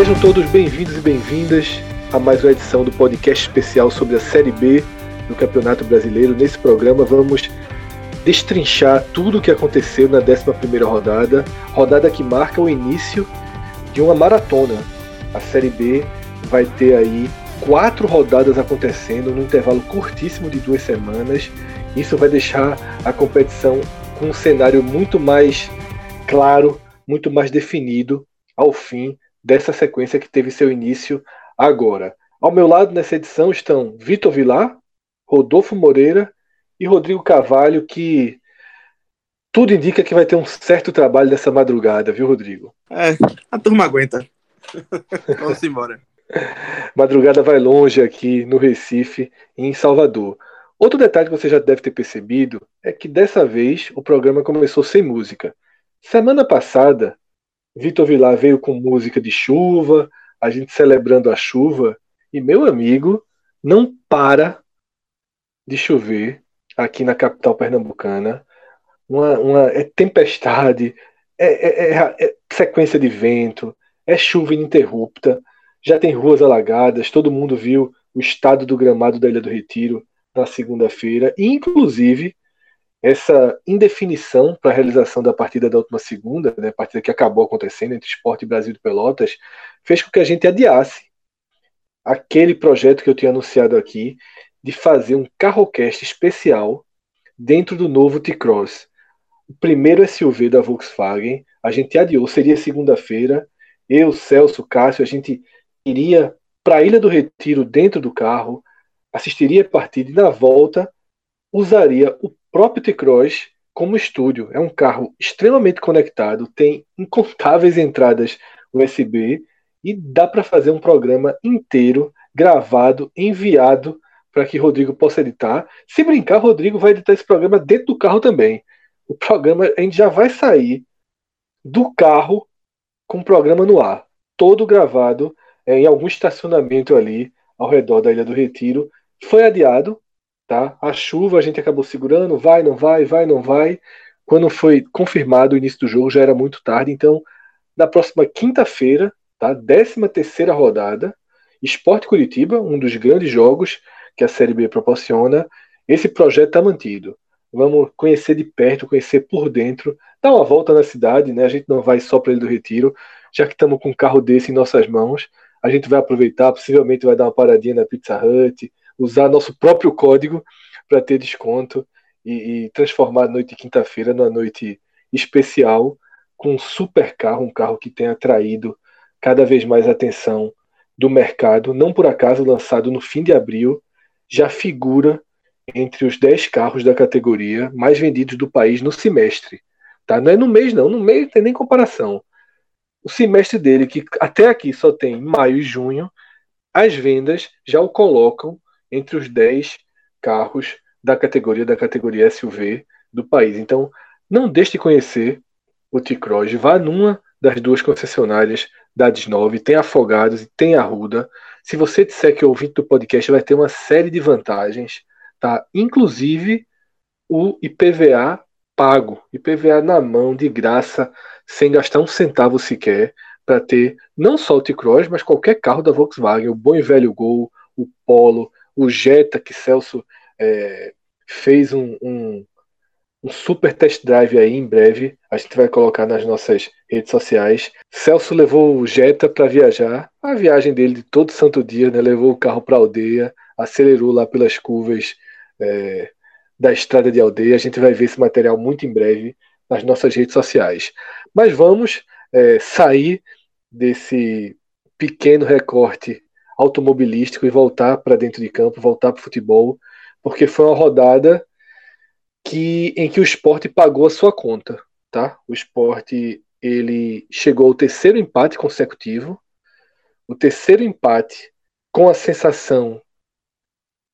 Sejam todos bem-vindos e bem-vindas a mais uma edição do podcast especial sobre a Série B do Campeonato Brasileiro. Nesse programa vamos destrinchar tudo o que aconteceu na 11ª rodada, rodada que marca o início de uma maratona. A Série B vai ter aí quatro rodadas acontecendo num intervalo curtíssimo de duas semanas. Isso vai deixar a competição com um cenário muito mais claro, muito mais definido ao fim dessa sequência que teve seu início agora. Ao meu lado nessa edição estão Vitor Vilar, Rodolfo Moreira e Rodrigo Carvalho, que tudo indica que vai ter um certo trabalho nessa madrugada, viu, Rodrigo? É, a turma aguenta. Vamos embora. Madrugada vai longe aqui no Recife e em Salvador. Outro detalhe que você já deve ter percebido é que dessa vez o programa começou sem música. Semana passada Vitor Vilar veio com música de chuva, a gente celebrando a chuva, e meu amigo, não para de chover aqui na capital pernambucana. Uma, uma é tempestade, é, é, é, é sequência de vento, é chuva ininterrupta, já tem ruas alagadas, todo mundo viu o estado do gramado da Ilha do Retiro na segunda-feira, e inclusive essa indefinição para a realização da partida da última segunda, né, partida que acabou acontecendo entre Esporte e Brasil de Pelotas, fez com que a gente adiasse aquele projeto que eu tinha anunciado aqui de fazer um carrocast especial dentro do novo T-Cross. O primeiro SUV da Volkswagen, a gente adiou, seria segunda-feira. Eu, Celso, Cássio, a gente iria para a Ilha do Retiro dentro do carro, assistiria a partida e na volta usaria o próprio T-Cross como estúdio. É um carro extremamente conectado, tem incontáveis entradas USB e dá para fazer um programa inteiro gravado, enviado para que Rodrigo possa editar. Se brincar, Rodrigo vai editar esse programa dentro do carro também. O programa a gente já vai sair do carro com o programa no ar, todo gravado em algum estacionamento ali ao redor da Ilha do Retiro. Foi adiado, Tá? A chuva a gente acabou segurando, vai, não vai, vai, não vai. Quando foi confirmado o início do jogo já era muito tarde, então na próxima quinta-feira, tá? 13 terceira rodada, Esporte Curitiba, um dos grandes jogos que a Série B proporciona, esse projeto está mantido. Vamos conhecer de perto, conhecer por dentro, dar uma volta na cidade, né? A gente não vai só para ele do Retiro, já que estamos com um carro desse em nossas mãos, a gente vai aproveitar, possivelmente vai dar uma paradinha na Pizza Hut, usar nosso próprio código para ter desconto e, e, transformar a noite de quinta-feira numa noite especial com um super carro, um carro que tem atraído cada vez mais atenção do mercado. Não por acaso, lançado no fim de abril, já figura entre os 10 carros da categoria mais vendidos do país no semestre. Tá? Não é no mês, não. No mês não tem nem comparação. O semestre dele, que até aqui só tem maio e junho, as vendas já o colocam entre os 10 carros da categoria da categoria SUV do país. Então, não deixe de conhecer o T-Cross, vá numa das duas concessionárias da Desnove, tem Afogados e tem Arruda. Se você disser que é ouvinte do podcast, vai ter uma série de vantagens, tá? Inclusive o IPVA pago, IPVA na mão, de graça, sem gastar um centavo sequer, para ter não só o T-Cross, mas qualquer carro da Volkswagen, o bom e velho Gol, o Polo, o Jetta, que Celso é, fez um, um, um, super test drive aí em breve. A gente vai colocar nas nossas redes sociais. Celso levou o Jetta para viajar. A viagem dele de todo santo dia, né? Levou o carro para aldeia, acelerou lá pelas curvas é, da estrada de aldeia. A gente vai ver esse material muito em breve nas nossas redes sociais. Mas vamos é, sair desse pequeno recorte automobilístico e voltar para dentro de campo, voltar para o futebol, porque foi uma rodada que em que o esporte pagou a sua conta, tá? O esporte ele chegou ao terceiro empate consecutivo, o terceiro empate com a sensação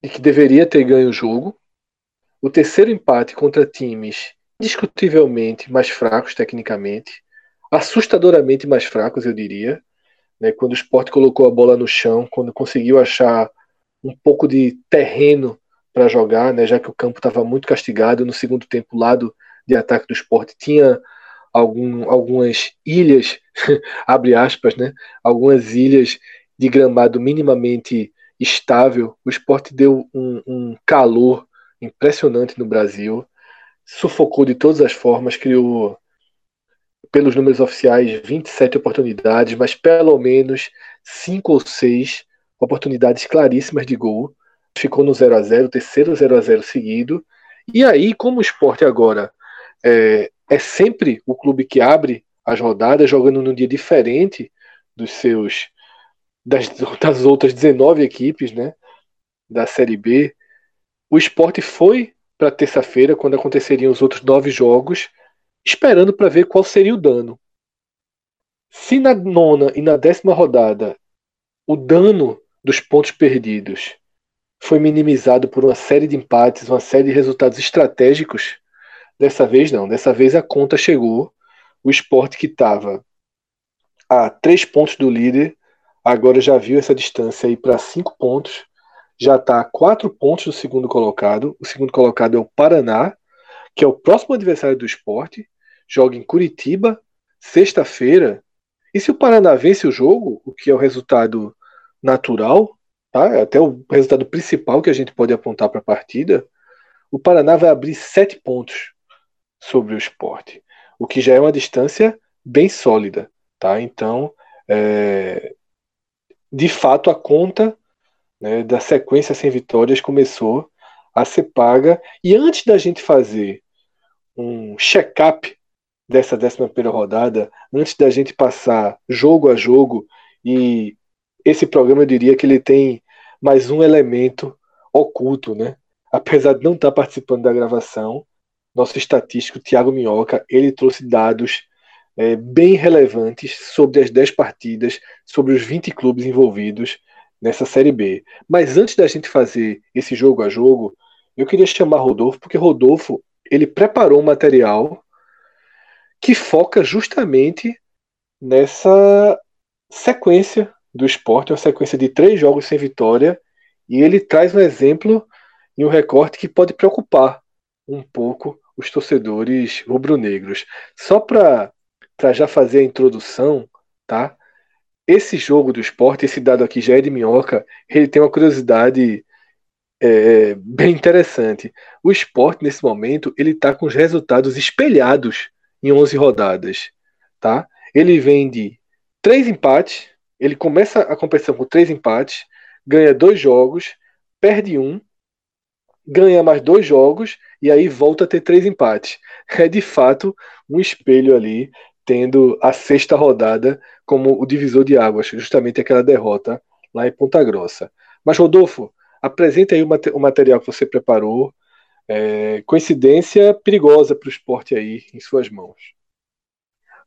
de que deveria ter ganho o jogo, o terceiro empate contra times indiscutivelmente mais fracos tecnicamente, assustadoramente mais fracos, eu diria, né, quando o esporte colocou a bola no chão, quando conseguiu achar um pouco de terreno para jogar, né, já que o campo estava muito castigado. No segundo tempo, o lado de ataque do esporte tinha algum, algumas ilhas, abre aspas, né, algumas ilhas de gramado minimamente estável. O esporte deu um, um calor impressionante no Brasil, sufocou de todas as formas, criou pelos números oficiais, 27 oportunidades, mas pelo menos 5 ou 6 oportunidades claríssimas de gol. Ficou no 0 a 0 terceiro 0 a 0 seguido. E aí, como o esporte agora é, é sempre o clube que abre as rodadas, jogando num dia diferente dos seus das, das outras 19 equipes né, da Série B, o esporte foi para terça-feira, quando aconteceriam os outros nove jogos, esperando para ver qual seria o dano. Se na nona e na décima rodada o dano dos pontos perdidos foi minimizado por uma série de empates, uma série de resultados estratégicos, dessa vez não. Dessa vez a conta chegou. O esporte que estava a três pontos do líder, agora já viu essa distância aí para cinco pontos. Já está a quatro pontos do segundo colocado. O segundo colocado é o Paraná, que é o próximo adversário do esporte joga em Curitiba, sexta-feira. E se o Paraná vence o jogo, o que é o resultado natural, tá? É até o resultado principal que a gente pode apontar para a partida, o Paraná vai abrir sete pontos sobre o esporte, o que já é uma distância bem sólida. Tá? Então, é, de fato, a conta né, da sequência sem vitórias começou a ser paga. E antes da gente fazer um check-up dessa 11 rodada, antes da gente passar jogo a jogo, e esse programa eu diria que ele tem mais um elemento oculto, né? Apesar de não estar participando da gravação, nosso estatístico Thiago Minhoca, ele trouxe dados é, bem relevantes sobre as 10 partidas, sobre os 20 clubes envolvidos nessa Série B. Mas antes da gente fazer esse jogo a jogo, eu queria chamar Rodolfo, porque Rodolfo ele preparou um material que foca justamente nessa sequência do esporte, uma sequência de três jogos sem vitória, e ele traz um exemplo e um recorte que pode preocupar um pouco os torcedores rubro-negros. Só para já fazer a introdução, tá? Esse jogo do esporte, esse dado aqui já é de minhoca, ele tem uma curiosidade é, bem interessante. O esporte, nesse momento, ele está com os resultados espelhados em 11 rodadas, tá? Ele vem de três empates, ele começa a competição com três empates, ganha dois jogos, perde um, ganha mais dois jogos e aí volta a ter três empates. É de fato um espelho ali, tendo a sexta rodada como o divisor de águas, justamente aquela derrota lá em Ponta Grossa. Mas Rodolfo, apresente aí o material que você preparou, é, coincidência perigosa para o esporte aí em suas mãos.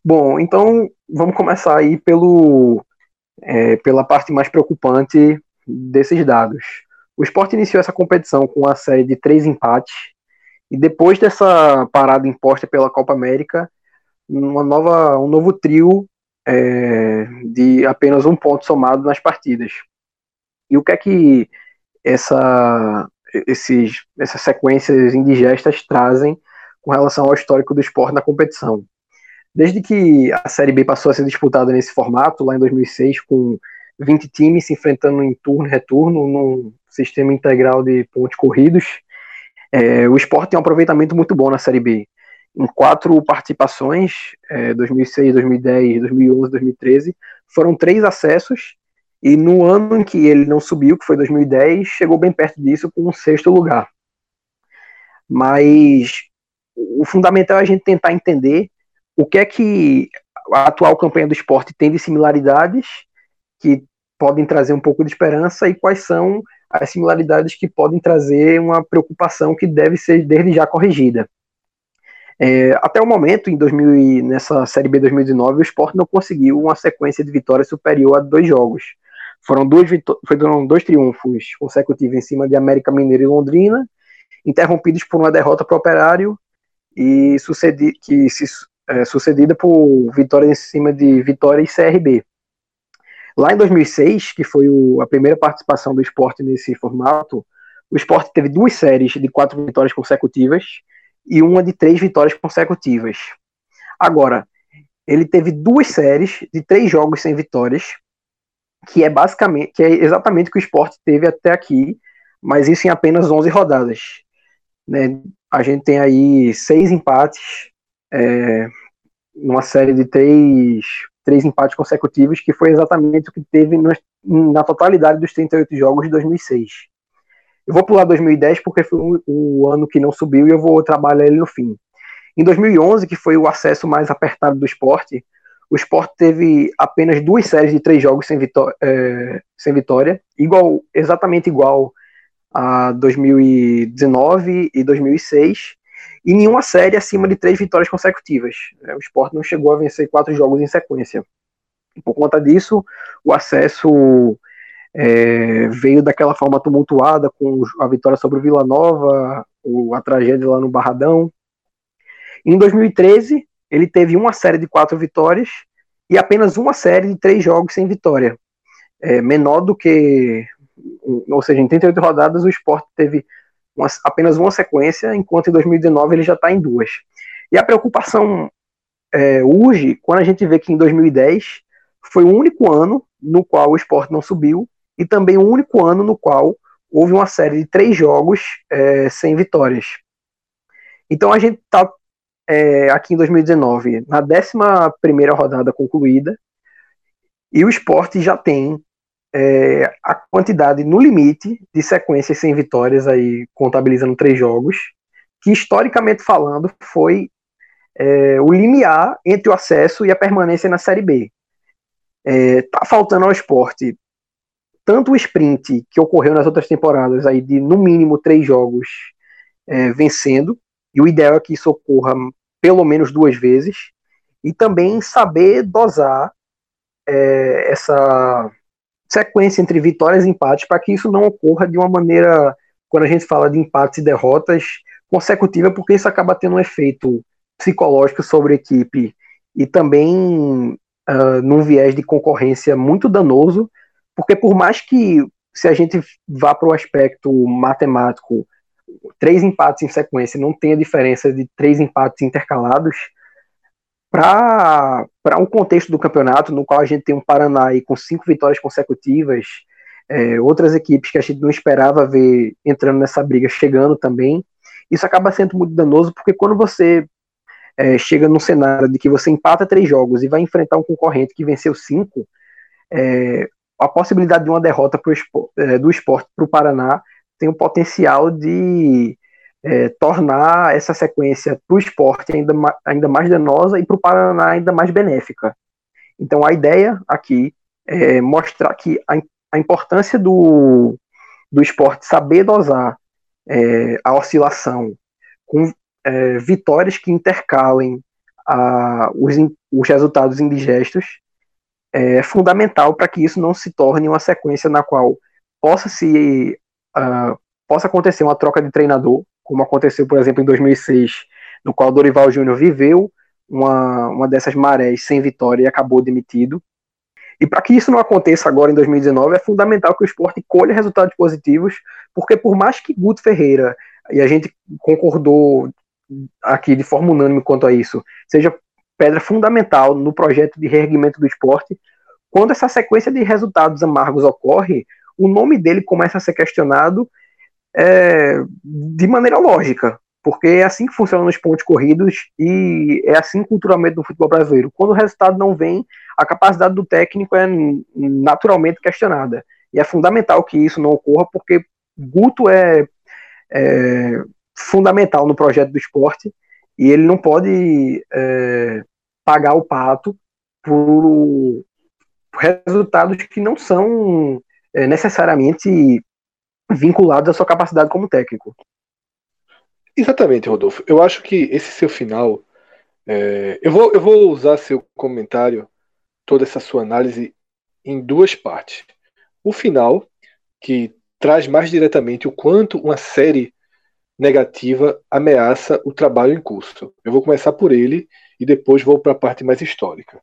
Bom, então vamos começar aí pelo, é, pela parte mais preocupante desses dados. O esporte iniciou essa competição com uma série de três empates, e depois dessa parada imposta pela Copa América, uma nova, um novo trio é, de apenas um ponto somado nas partidas. E o que é que essa, esses, essas sequências indigestas trazem com relação ao histórico do esporte na competição. Desde que a Série B passou a ser disputada nesse formato, lá em 2006, com 20 times se enfrentando em turno e retorno, num sistema integral de pontos corridos, é, o esporte tem um aproveitamento muito bom na Série B. Em quatro participações, é, 2006, 2010, 2011, 2013, foram três acessos e no ano em que ele não subiu, que foi 2010, chegou bem perto disso com um sexto lugar. Mas o fundamental é a gente tentar entender o que é que a atual campanha do esporte tem de similaridades que podem trazer um pouco de esperança e quais são as similaridades que podem trazer uma preocupação que deve ser desde já corrigida. É, até o momento, em 2000, nessa Série B 2019, o esporte não conseguiu uma sequência de vitórias superior a dois jogos. Foram dois, foram dois triunfos consecutivos em cima de América Mineira e Londrina, interrompidos por uma derrota para o Operário e sucedi, que se, é, sucedida por vitória em cima de Vitória e CRB. Lá em 2006, que foi o, a primeira participação do esporte nesse formato, o esporte teve duas séries de quatro vitórias consecutivas e uma de três vitórias consecutivas. Agora, ele teve duas séries de três jogos sem vitórias, que é basicamente, que é exatamente o que o esporte teve até aqui, mas isso em apenas 11 rodadas. Né? A gente tem aí seis empates, é, numa série de três, três empates consecutivos, que foi exatamente o que teve na totalidade dos 38 jogos de 2006. Eu vou pular 2010 porque foi o, ano que não subiu e eu vou trabalhar ele no fim. Em 2011, que foi o acesso mais apertado do esporte, o esporte teve apenas duas séries de três jogos sem, vitó é, sem vitória, igual, exatamente igual a 2019 e 2006, e nenhuma série acima de três vitórias consecutivas. É, o esporte não chegou a vencer quatro jogos em sequência. Por conta disso, o acesso é, veio daquela forma tumultuada, com a vitória sobre o Vila Nova, a tragédia lá no Barradão. Em 2013, ele teve uma série de quatro vitórias e apenas uma série de três jogos sem vitória. É, menor do que. Ou seja, em 38 rodadas, o esporte teve uma, apenas uma sequência, enquanto em 2019 ele já está em duas. E a preocupação é, urge quando a gente vê que em 2010 foi o único ano no qual o esporte não subiu e também o único ano no qual houve uma série de três jogos é, sem vitórias. Então a gente está é, aqui em 2019 na 11 rodada concluída e o esporte já tem é, a quantidade no limite de sequências sem vitórias, aí contabilizando três jogos, que historicamente falando foi é, o limiar entre o acesso e a permanência na Série B. É, tá faltando ao esporte tanto o sprint que ocorreu nas outras temporadas, aí de no mínimo três jogos é, vencendo, e o ideal é que isso ocorra pelo menos duas vezes, e também saber dosar é, essa sequência entre vitórias e empates para que isso não ocorra de uma maneira, quando a gente fala de empates e derrotas, consecutiva, porque isso acaba tendo um efeito psicológico sobre a equipe e também uh, num viés de concorrência muito danoso porque por mais que se a gente vá para o aspecto matemático, três empates em sequência não tenha diferença de três empates intercalados, para um contexto do campeonato, no qual a gente tem um Paraná aí com cinco vitórias consecutivas, é, outras equipes que a gente não esperava ver entrando nessa briga chegando também, isso acaba sendo muito danoso, porque quando você é, chega num cenário de que você empata três jogos e vai enfrentar um concorrente que venceu cinco, é, a possibilidade de uma derrota pro, é, do esporte para o Paraná tem o potencial de é, tornar essa sequência para o esporte ainda, ainda mais danosa e para o Paraná ainda mais benéfica. Então a ideia aqui é mostrar que a, a importância do, do esporte saber dosar é, a oscilação com é, vitórias que intercalem a, os, os resultados indigestos é fundamental para que isso não se torne uma sequência na qual possa se uh, possa acontecer uma troca de treinador, como aconteceu, por exemplo, em 2006, no qual Dorival Júnior viveu uma, uma dessas marés sem vitória e acabou demitido. E para que isso não aconteça agora em 2019, é fundamental que o esporte colha resultados positivos, porque por mais que Guto Ferreira, e a gente concordou aqui de forma unânime quanto a isso, seja pedra fundamental no projeto de reerguimento do esporte. Quando essa sequência de resultados amargos ocorre, o nome dele começa a ser questionado é, de maneira lógica, porque é assim que funcionam os pontos corridos e é assim culturalmente no futebol brasileiro. Quando o resultado não vem, a capacidade do técnico é naturalmente questionada. E é fundamental que isso não ocorra, porque Guto é, é fundamental no projeto do esporte e ele não pode é, pagar o pato por resultados que não são é, necessariamente vinculados à sua capacidade como técnico. Exatamente, Rodolfo. Eu acho que esse seu final. É, eu, vou, eu vou usar seu comentário, toda essa sua análise, em duas partes. O final, que traz mais diretamente o quanto uma série negativa ameaça o trabalho em curso. Eu vou começar por ele e depois vou para a parte mais histórica.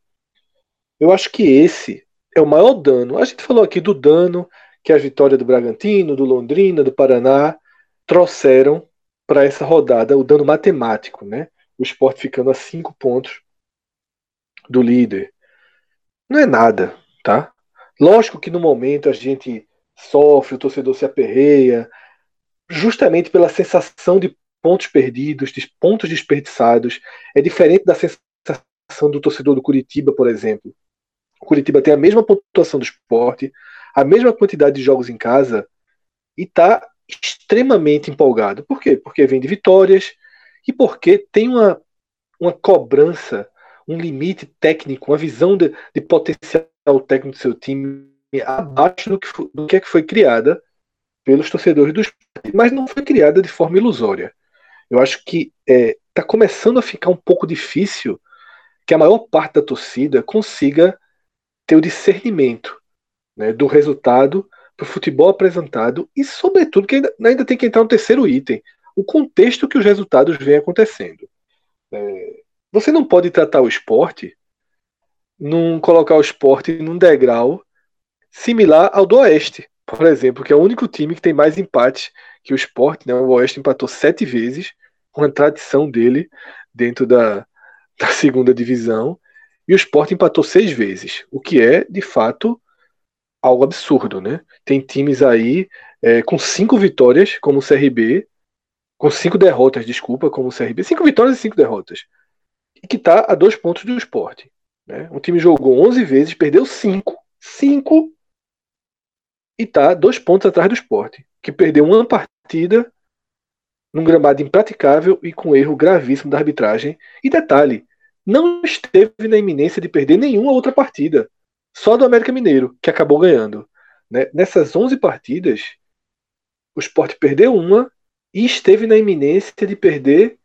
Eu acho que esse é o maior dano. A gente falou aqui do dano que a vitória do Bragantino, do Londrina, do Paraná trouxeram para essa rodada, o dano matemático, né? O esporte ficando a cinco pontos do líder. Não é nada, tá? Lógico que no momento a gente sofre, o torcedor se aperreia, justamente pela sensação de pontos perdidos, de pontos desperdiçados. É diferente da sensação do torcedor do Curitiba, por exemplo. O Curitiba tem a mesma pontuação do esporte, a mesma quantidade de jogos em casa e está extremamente empolgado. Por quê? Porque vem de vitórias e porque tem uma, uma cobrança, um limite técnico, uma visão de, de potencial técnico do seu time abaixo do que, do que é que foi criada pelos torcedores do esporte, mas não foi criada de forma ilusória. Eu acho que está é, tá começando a ficar um pouco difícil que a maior parte da torcida consiga ter o discernimento né, do resultado para o futebol apresentado e, sobretudo, que ainda, ainda, tem que entrar um terceiro item: o contexto que os resultados vêm acontecendo. É, você não pode tratar o esporte, num, colocar o esporte num degrau similar ao do Oeste, por exemplo, que é o único time que tem mais empates que o esporte. Né, o Oeste empatou sete vezes, com a tradição dele dentro da, da segunda divisão, e o esporte empatou seis vezes, o que é, de fato, algo absurdo, né? Tem times aí é, com cinco vitórias, como o CRB, com cinco derrotas, desculpa, como o CRB, cinco vitórias e cinco derrotas, e que está a dois pontos do esporte. Né? Um time jogou 11 vezes, perdeu cinco, cinco, e está dois pontos atrás do esporte, que perdeu uma partida num gramado impraticável e com erro gravíssimo da arbitragem. E detalhe, não esteve na iminência de perder nenhuma outra partida. Só do América Mineiro, que acabou ganhando. Né? Nessas 11 partidas, o Sport perdeu uma e esteve na iminência de perder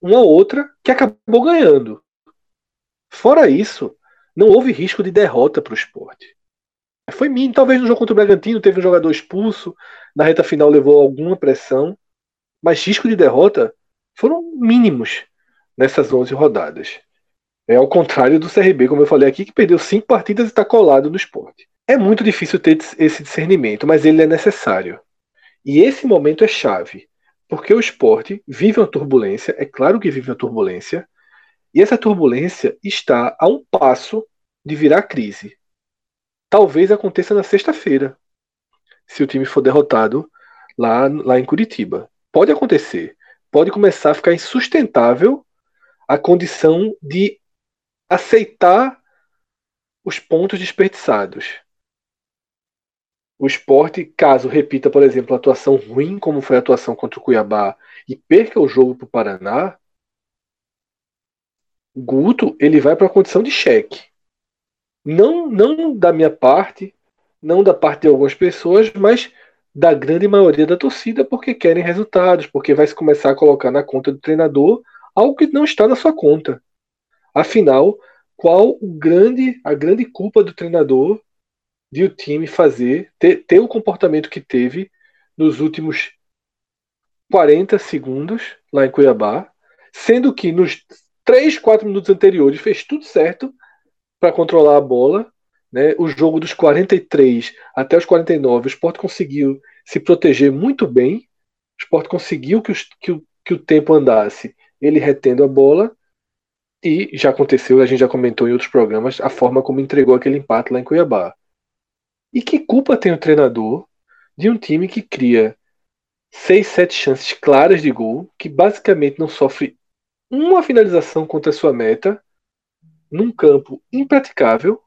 uma outra que acabou ganhando. Fora isso, não houve risco de derrota para o esporte. Foi mínimo. Talvez no jogo contra o Bragantino teve um jogador expulso, na reta final levou alguma pressão, mas risco de derrota foram mínimos nessas 11 rodadas. É ao contrário do CRB, como eu falei aqui, que perdeu cinco partidas e está colado no esporte. É muito difícil ter esse discernimento, mas ele é necessário. E esse momento é chave, porque o esporte vive uma turbulência, é claro que vive uma turbulência, e essa turbulência está a um passo de virar crise. Talvez aconteça na sexta-feira, se o time for derrotado lá, lá em Curitiba. Pode acontecer. Pode começar a ficar insustentável a condição de aceitar os pontos desperdiçados. O esporte, caso repita, por exemplo, a atuação ruim, como foi a atuação contra o Cuiabá, e perca o jogo para o Paraná, Guto ele vai para a condição de cheque. Não, não da minha parte, não da parte de algumas pessoas, mas da grande maioria da torcida, porque querem resultados, porque vai se começar a colocar na conta do treinador algo que não está na sua conta. Afinal, qual o grande, a grande culpa do treinador de o time fazer, ter, ter o comportamento que teve nos últimos 40 segundos lá em Cuiabá, sendo que nos 3, 4 minutos anteriores fez tudo certo para controlar a bola. Né? O jogo dos 43 até os 49, o Sport conseguiu se proteger muito bem. O Sport conseguiu que, os, que, o, que o tempo andasse, ele retendo a bola. E já aconteceu, a gente já comentou em outros programas, a forma como entregou aquele empate lá em Cuiabá. E que culpa tem o treinador de um time que cria seis, sete chances claras de gol, que basicamente não sofre uma finalização contra a sua meta, num campo impraticável,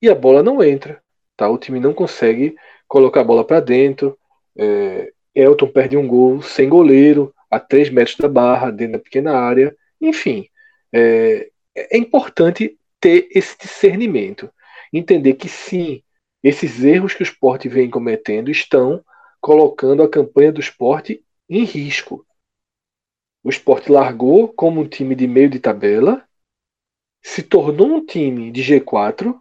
e a bola não entra. Tá? O time não consegue colocar a bola para dentro. É, Elton perde um gol sem goleiro, a 3 metros da barra, dentro da pequena área. Enfim, é, é importante ter esse discernimento. Entender que sim, esses erros que o esporte vem cometendo estão colocando a campanha do esporte em risco. O esporte largou como um time de meio de tabela, se tornou um time de G4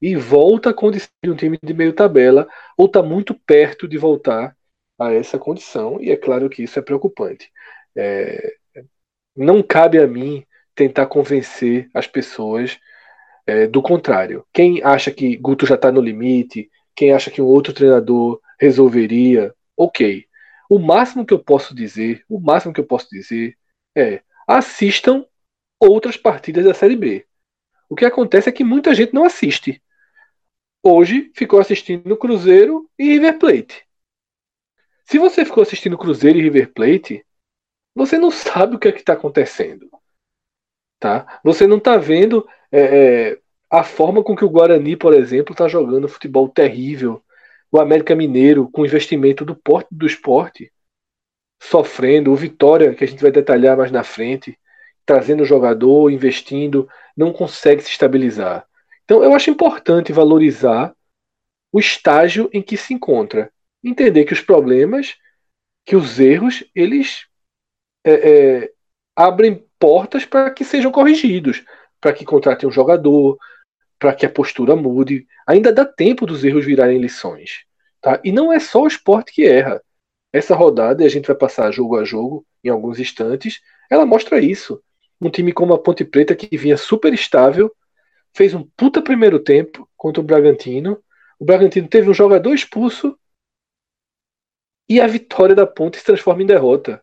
e volta a condição de um time de meio tabela, ou está muito perto de voltar a essa condição, e é claro que isso é preocupante. É, não cabe a mim tentar convencer as pessoas é, do contrário. Quem acha que Guto já está no limite, quem acha que um outro treinador resolveria, ok. O máximo que eu posso dizer, o máximo que eu posso dizer é assistam outras partidas da Série B. O que acontece é que muita gente não assiste. Hoje ficou assistindo Cruzeiro e River Plate. Se você ficou assistindo Cruzeiro e River Plate, você não sabe o que é está acontecendo. Tá? Você não está vendo é, é, a forma com que o Guarani, por exemplo, está jogando futebol terrível. O América Mineiro, com investimento do porte do esporte, sofrendo. O Vitória, que a gente vai detalhar mais na frente, trazendo jogador, investindo, não consegue se estabilizar. Então, eu acho importante valorizar o estágio em que se encontra. Entender que os problemas, que os erros, eles é, é, abrem portas para que sejam corrigidos, para que contratem um jogador, para que a postura mude. Ainda dá tempo dos erros virarem lições. Tá? E não é só o esporte que erra. Essa rodada, e a gente vai passar jogo a jogo em alguns instantes, ela mostra isso. Um time como a Ponte Preta, que vinha super estável, fez um puta primeiro tempo contra o Bragantino. O Bragantino teve um jogador expulso e a vitória da Ponte se transforma em derrota.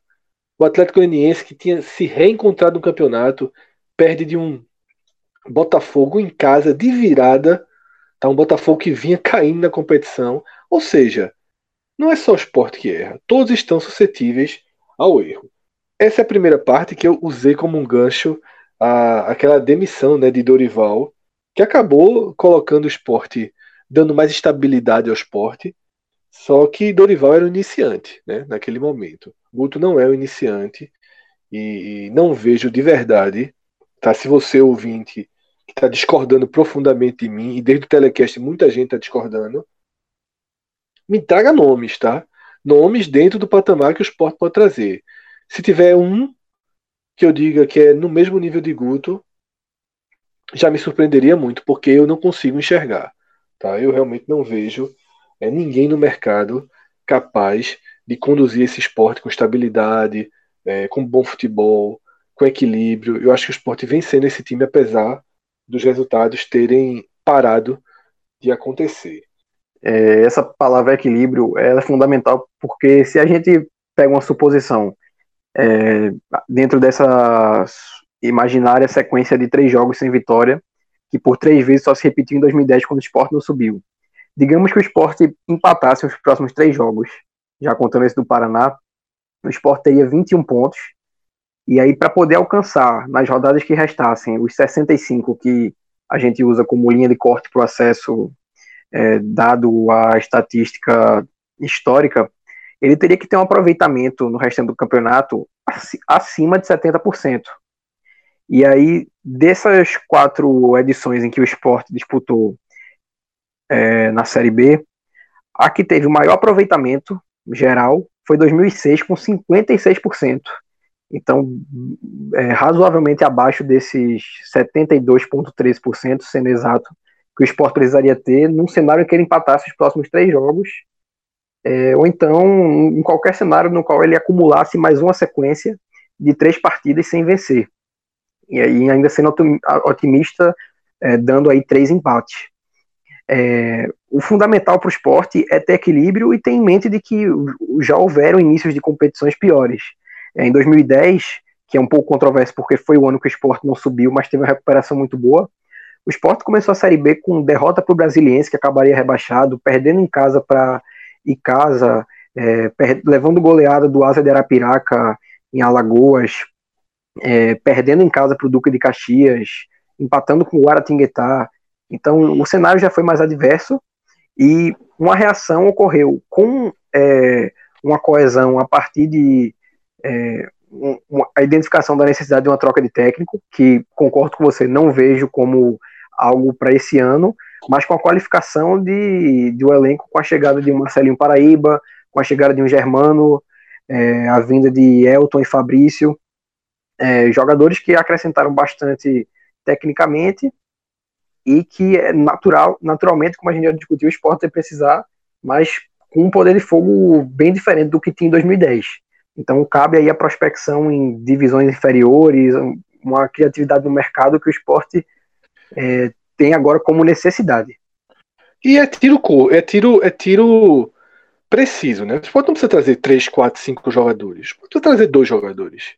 O Atlético Goianiense, que tinha se reencontrado no campeonato, perde de um Botafogo em casa de virada. Tá um Botafogo que vinha caindo na competição. Ou seja, não é só o esporte que erra. Todos estão suscetíveis ao erro. Essa é a primeira parte que eu usei como um gancho a, aquela demissão né, de Dorival, que acabou colocando o esporte, dando mais estabilidade ao esporte. Só que Dorival era o iniciante né, naquele momento. Guto não é o iniciante e, e não vejo de verdade. Tá? Se você ouvinte que está discordando profundamente de mim, e desde o telecast muita gente está discordando, me traga nomes, tá? Nomes dentro do patamar que o esporte pode trazer. Se tiver um que eu diga que é no mesmo nível de Guto, já me surpreenderia muito, porque eu não consigo enxergar. Tá? Eu realmente não vejo é, ninguém no mercado capaz de conduzir esse esporte com estabilidade, é, com bom futebol, com equilíbrio. Eu acho que o esporte vem sendo esse time, apesar dos resultados terem parado de acontecer. É, essa palavra equilíbrio é fundamental porque se a gente pega uma suposição é, dentro dessa imaginária sequência de três jogos sem vitória, que por três vezes só se repetiu em 2010 quando o esporte não subiu. Digamos que o esporte empatasse os próximos três jogos, já contando esse do Paraná, o esporte teria 21 pontos e aí, para poder alcançar nas rodadas que restassem os 65 que a gente usa como linha de corte para o acesso, é, dado a estatística histórica, ele teria que ter um aproveitamento no restante do campeonato acima de 70%. E aí, dessas quatro edições em que o esporte disputou é, na Série B, a que teve o maior aproveitamento geral foi 2006, com 56%. Então, é, razoavelmente abaixo desses 72,3%, sendo exato, que o esporte precisaria ter num cenário em que ele empatasse os próximos três jogos, é, ou então em qualquer cenário no qual ele acumulasse mais uma sequência de três partidas sem vencer. E aí, ainda sendo otimista, é, dando aí três empates. É, o fundamental para o esporte é ter equilíbrio e ter em mente de que já houveram inícios de competições piores. É, em 2010, que é um pouco controverso porque foi o ano que o esporte não subiu, mas teve uma recuperação muito boa. O esporte começou a Série B com derrota para o Brasiliense, que acabaria rebaixado, perdendo em casa para Icasa, é, levando goleada do Asa de Arapiraca em Alagoas, é, perdendo em casa para o Duque de Caxias, empatando com o Guaratinguetá. Então o cenário já foi mais adverso e uma reação ocorreu com é, uma coesão a partir de é, um, a identificação da necessidade de uma troca de técnico, que concordo com você, não vejo como algo para esse ano, mas com a qualificação de, de um elenco com a chegada de Marcelinho Paraíba, com a chegada de um Germano, é, a vinda de Elton e Fabrício, é, jogadores que acrescentaram bastante tecnicamente e que é natural, naturalmente, como a gente já discutiu, o esporte vai precisar, mas com um poder de fogo bem diferente do que tinha em 2010. Então cabe aí a prospecção em divisões inferiores, uma criatividade no mercado que o esporte é, tem agora como necessidade. E é tiro, é tiro, é tiro preciso, né? O Sport não precisa trazer 3, 4, 5 jogadores. O precisa trazer dois jogadores.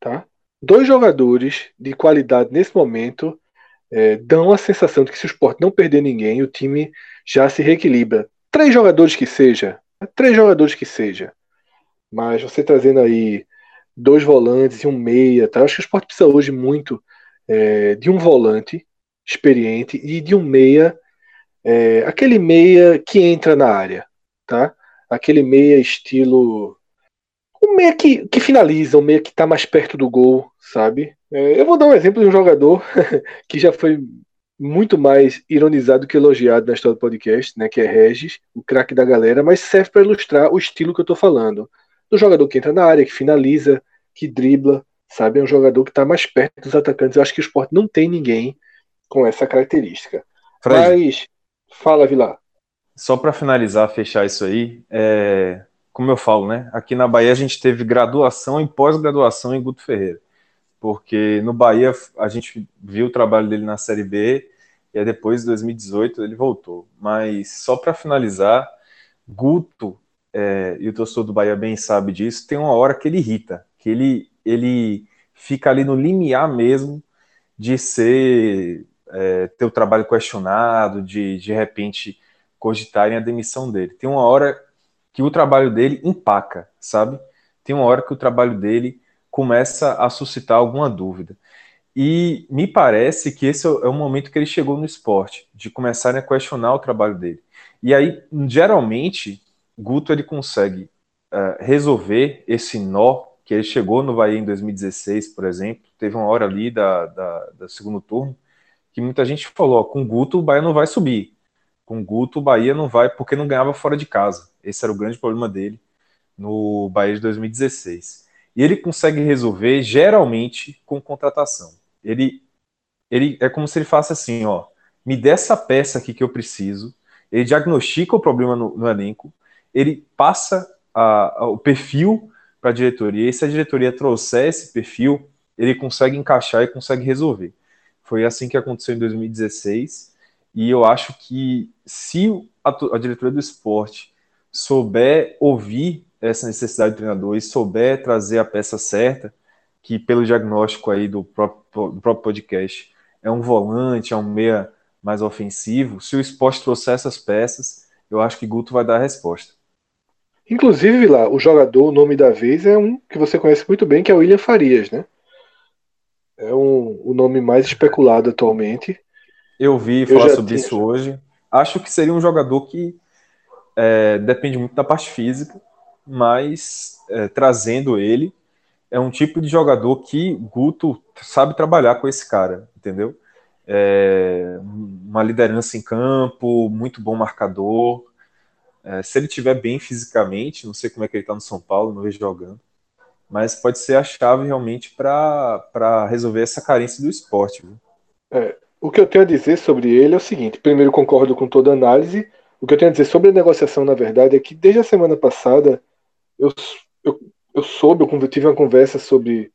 Tá? Dois jogadores de qualidade nesse momento é, dão a sensação de que se o Sport não perder ninguém, o time já se reequilibra. Três jogadores que seja, três jogadores que seja. Mas você trazendo aí dois volantes e um meia, tá? Eu acho que o Sport precisa hoje muito é, de um volante experiente e de um meia, é, aquele meia que entra na área, tá? Aquele meia estilo. Um meia que, que finaliza, um meia que está mais perto do gol, sabe? É, eu vou dar um exemplo de um jogador que já foi muito mais ironizado que elogiado na história do podcast, né? Que é Regis, o craque da galera, mas serve para ilustrar o estilo que eu estou falando. Do jogador que entra na área, que finaliza, que dribla, sabe? É um jogador que está mais perto dos atacantes. Eu acho que o esporte não tem ninguém com essa característica. Fred, Mas, fala, Vilar. Só para finalizar, fechar isso aí, é, como eu falo, né? Aqui na Bahia a gente teve graduação e pós-graduação em Guto Ferreira. Porque no Bahia a gente viu o trabalho dele na Série B e aí depois, em 2018, ele voltou. Mas só para finalizar, Guto, é, e o torcedor do Bahia bem sabe disso, tem uma hora que ele irrita, que ele, ele fica ali no limiar mesmo de ser é, ter o trabalho questionado, de de repente cogitarem a demissão dele. Tem uma hora que o trabalho dele empaca, sabe? Tem uma hora que o trabalho dele começa a suscitar alguma dúvida. E me parece que esse é o momento que ele chegou no esporte, de começarem a questionar o trabalho dele. E aí, geralmente, Guto ele consegue uh, resolver esse nó que ele chegou no Bahia em 2016, por exemplo. Teve uma hora ali da, da, da segundo turno que muita gente falou, ó, com Guto o Bahia não vai subir. Com Guto o Bahia não vai porque não ganhava fora de casa. Esse era o grande problema dele no Bahia de 2016. E ele consegue resolver geralmente com contratação. Ele ele é como se ele faça assim, ó, me dê essa peça aqui que eu preciso. Ele diagnostica o problema no, no elenco, ele passa a, a, o perfil para a diretoria. E se a diretoria trouxer esse perfil, ele consegue encaixar e consegue resolver. Foi assim que aconteceu em 2016. E eu acho que se a, a diretoria do esporte souber ouvir essa necessidade do treinador e souber trazer a peça certa, que pelo diagnóstico aí do próprio, do próprio podcast é um volante, é um meia mais ofensivo, se o esporte trouxer essas peças, eu acho que Guto vai dar a resposta. Inclusive, lá, o jogador, o nome da vez é um que você conhece muito bem, que é o William Farias, né? É um, o nome mais especulado atualmente. Eu vi falar sobre tinha... isso hoje. Acho que seria um jogador que é, depende muito da parte física, mas é, trazendo ele, é um tipo de jogador que Guto sabe trabalhar com esse cara, entendeu? É, uma liderança em campo, muito bom marcador. É, se ele estiver bem fisicamente, não sei como é que ele está no São Paulo, não vejo jogando mas pode ser a chave realmente para resolver essa carência do esporte. É, o que eu tenho a dizer sobre ele é o seguinte: primeiro, concordo com toda a análise. O que eu tenho a dizer sobre a negociação, na verdade, é que desde a semana passada eu, eu, eu soube, eu tive uma conversa sobre,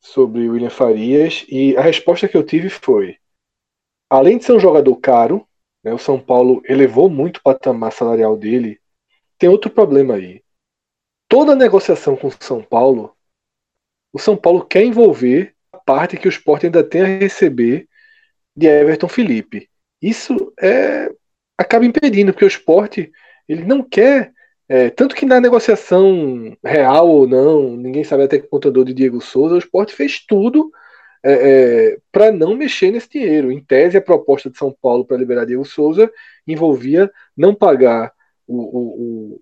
sobre William Farias e a resposta que eu tive foi: além de ser um jogador caro, né, o São Paulo elevou muito o patamar salarial dele, tem outro problema aí toda negociação com o São Paulo, o São Paulo quer envolver a parte que o Sport ainda tem a receber de Everton Felipe. Isso é acaba impedindo, porque o Sport ele não quer. É, tanto que na negociação real ou não, ninguém sabe até que contador de Diego Souza, o Sport fez tudo é, é, para não mexer nesse dinheiro. Em tese, a proposta de São Paulo para liberar Diego Souza envolvia não pagar o, o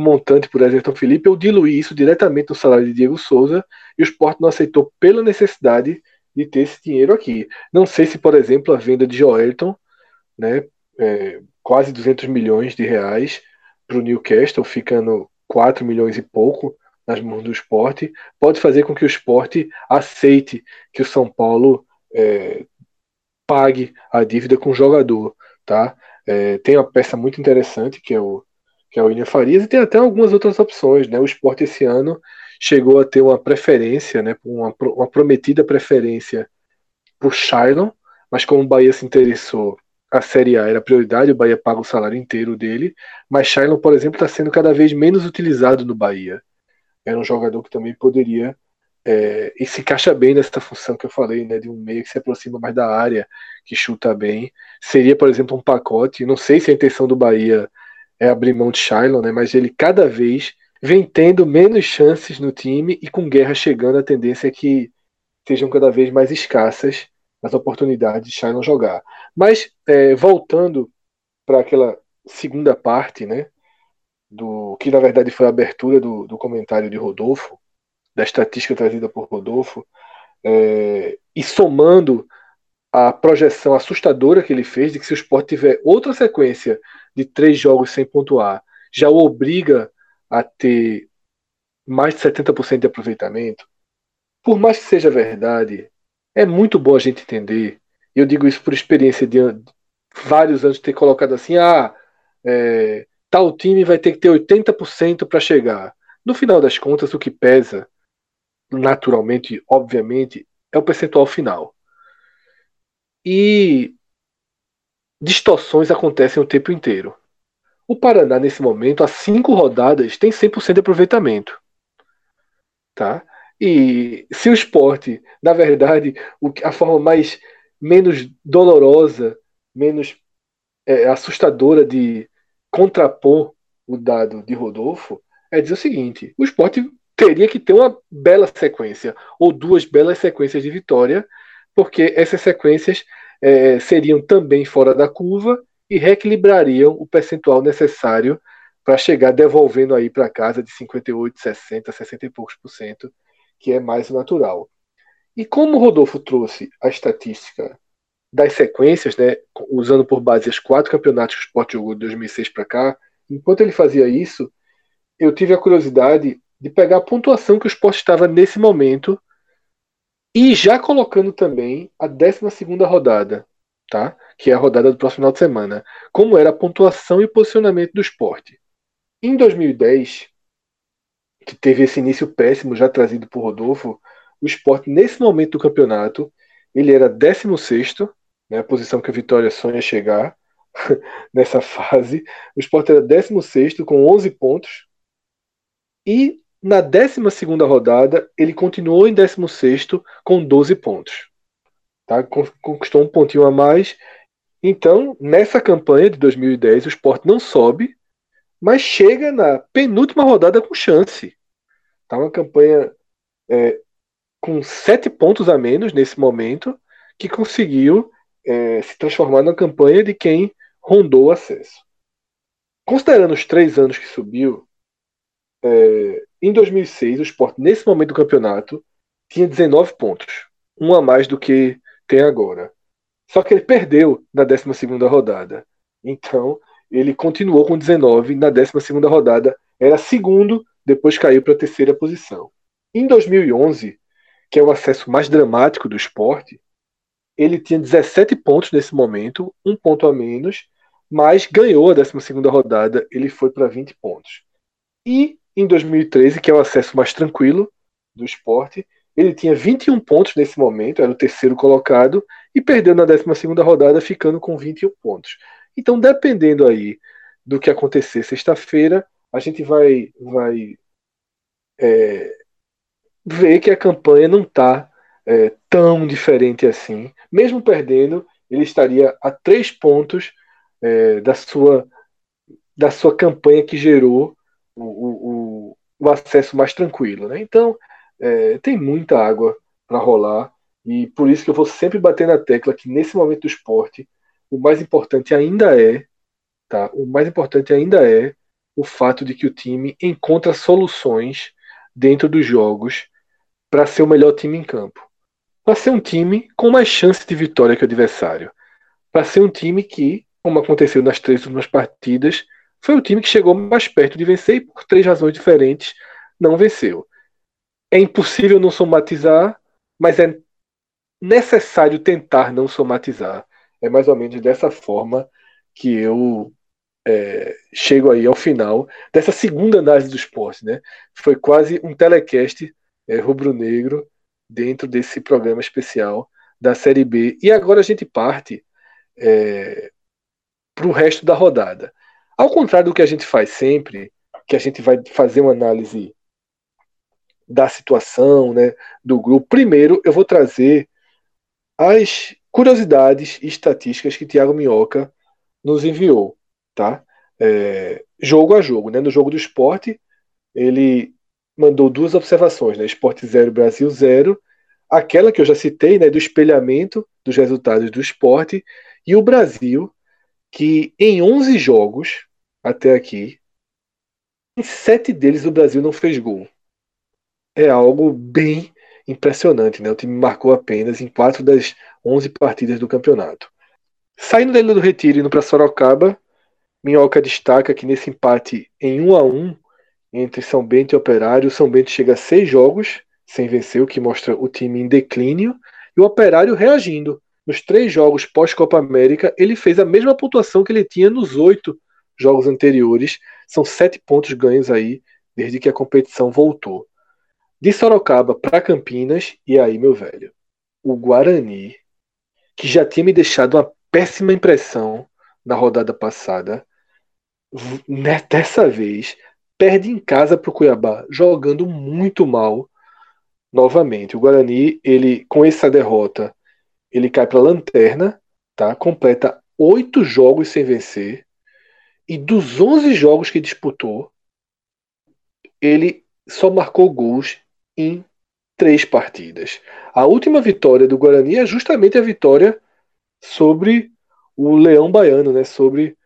montante por Everton Felipe, eu diluí isso diretamente no salário de Diego Souza e o Sport não aceitou pela necessidade de ter esse dinheiro aqui. Não sei se, por exemplo, a venda de Joelton, né, é, quase 200 milhões de reais para o Newcastle, ficando 4 milhões e pouco nas mãos do esporte, pode fazer com que o esporte aceite que o São Paulo é, pague a dívida com o jogador. Tá? É, tem uma peça muito interessante que é o que é o William Farias, e tem até algumas outras opções. Né? O esporte esse ano chegou a ter uma preferência, né? uma, uma prometida preferência por Shailon, mas como o Bahia se interessou, a Série A era prioridade, o Bahia paga o salário inteiro dele, mas Shailon, por exemplo, está sendo cada vez menos utilizado no Bahia. Era um jogador que também poderia é, e se encaixa bem nessa função que eu falei, né, de um meio que se aproxima mais da área, que chuta bem. Seria, por exemplo, um pacote. Não sei se a intenção do Bahia é abrir mão de Shailon, né, mas ele cada vez vem tendo menos chances no time e com guerra chegando, a tendência é que sejam cada vez mais escassas as oportunidades de Shailon jogar. Mas, é, voltando para aquela segunda parte, né, do que na verdade foi a abertura do, do comentário de Rodolfo, da estatística trazida por Rodolfo, é, e somando a projeção assustadora que ele fez de que se o Sport tiver outra sequência de três jogos sem pontuar, já o obriga a ter mais de 70% de aproveitamento, por mais que seja verdade, é muito bom a gente entender, eu digo isso por experiência de vários anos ter colocado assim, ah, é, tal time vai ter que ter 80% para chegar. No final das contas, o que pesa naturalmente, obviamente, é o percentual final. E distorções acontecem o tempo inteiro. O Paraná, nesse momento, há cinco rodadas, tem 100% de aproveitamento. Tá? E se o esporte, na verdade, a forma mais menos dolorosa, menos é, assustadora de contrapor o dado de Rodolfo, é dizer o seguinte: o esporte teria que ter uma bela sequência, ou duas belas sequências de vitória, porque essas sequências é, seriam também fora da curva e reequilibrariam o percentual necessário para chegar devolvendo aí para casa de 58, 60, 60 e poucos por cento, que é mais natural. E como o Rodolfo trouxe a estatística das sequências, né, usando por base os quatro campeonatos que o Sport jogou de 2006 para cá, enquanto ele fazia isso, eu tive a curiosidade de pegar a pontuação que o Sport estava nesse momento e já colocando também a 12 rodada, tá? que é a rodada do próximo final de semana, como era a pontuação e posicionamento do esporte. Em 2010, que teve esse início péssimo já trazido por Rodolfo, o esporte, nesse momento do campeonato, ele era 16, né, a posição que a Vitória sonha chegar nessa fase. O esporte era 16 com 11 pontos. E na 12 rodada, ele continuou em 16 com 12 pontos. Tá? Conquistou um pontinho a mais. Então, nessa campanha de 2010, o Sport não sobe, mas chega na penúltima rodada com chance. Tá uma campanha é, com sete pontos a menos nesse momento, que conseguiu é, se transformar na campanha de quem rondou o acesso. Considerando os três anos que subiu, é, em 2006, o Sport, nesse momento do campeonato, tinha 19 pontos, um a mais do que tem agora. Só que ele perdeu na 12 rodada. Então, ele continuou com 19 na 12 rodada, era segundo, depois caiu para a terceira posição. Em 2011, que é o acesso mais dramático do esporte, ele tinha 17 pontos nesse momento, um ponto a menos, mas ganhou a 12 rodada, ele foi para 20 pontos. E em 2013, que é o acesso mais tranquilo do esporte, ele tinha 21 pontos nesse momento, era o terceiro colocado, e perdeu na 12 rodada, ficando com 21 pontos. Então, dependendo aí do que acontecer sexta-feira, a gente vai, vai é, ver que a campanha não está é, tão diferente assim. Mesmo perdendo, ele estaria a três pontos é, da, sua, da sua campanha que gerou o, o, o acesso mais tranquilo. Né? Então, é, tem muita água para rolar e por isso que eu vou sempre bater na tecla que nesse momento do esporte o mais importante ainda é, tá? O mais importante ainda é o fato de que o time encontra soluções dentro dos jogos para ser o melhor time em campo. Para ser um time com mais chance de vitória que o adversário. Para ser um time que, como aconteceu nas três últimas partidas, foi o time que chegou mais perto de vencer e por três razões diferentes não venceu. É impossível não somatizar, mas é necessário tentar não somatizar. É mais ou menos dessa forma que eu é, chego aí ao final dessa segunda análise do esporte. Né? Foi quase um telecast é, rubro-negro dentro desse programa especial da Série B. E agora a gente parte é, para o resto da rodada. Ao contrário do que a gente faz sempre, que a gente vai fazer uma análise da situação, né, do grupo. Primeiro, eu vou trazer as curiosidades e estatísticas que Thiago Minhoca nos enviou, tá? É, jogo a jogo, né? No jogo do esporte, ele mandou duas observações, né? Esporte 0, Brasil 0. Aquela que eu já citei, né? Do espelhamento dos resultados do esporte. E o Brasil, que em 11 jogos até aqui, em sete deles o Brasil não fez gol. É algo bem impressionante, né? O time marcou apenas em quatro das 11 partidas do campeonato. Saindo da Ilha do Retiro e indo para Sorocaba, Minhoca destaca que nesse empate em 1 a 1 entre São Bento e Operário, São Bento chega a seis jogos sem vencer, o que mostra o time em declínio, e o Operário reagindo. Nos três jogos pós-Copa América, ele fez a mesma pontuação que ele tinha nos oito jogos anteriores. São sete pontos ganhos aí desde que a competição voltou. De Sorocaba para Campinas, e aí, meu velho, o Guarani, que já tinha me deixado uma péssima impressão na rodada passada, né, dessa vez perde em casa para o Cuiabá, jogando muito mal novamente. O Guarani, ele com essa derrota, ele cai para lanterna, tá? Completa oito jogos sem vencer e dos 11 jogos que disputou, ele só marcou gols em três partidas. A última vitória do Guarani é justamente a vitória sobre o Leão Baiano, né? Sobre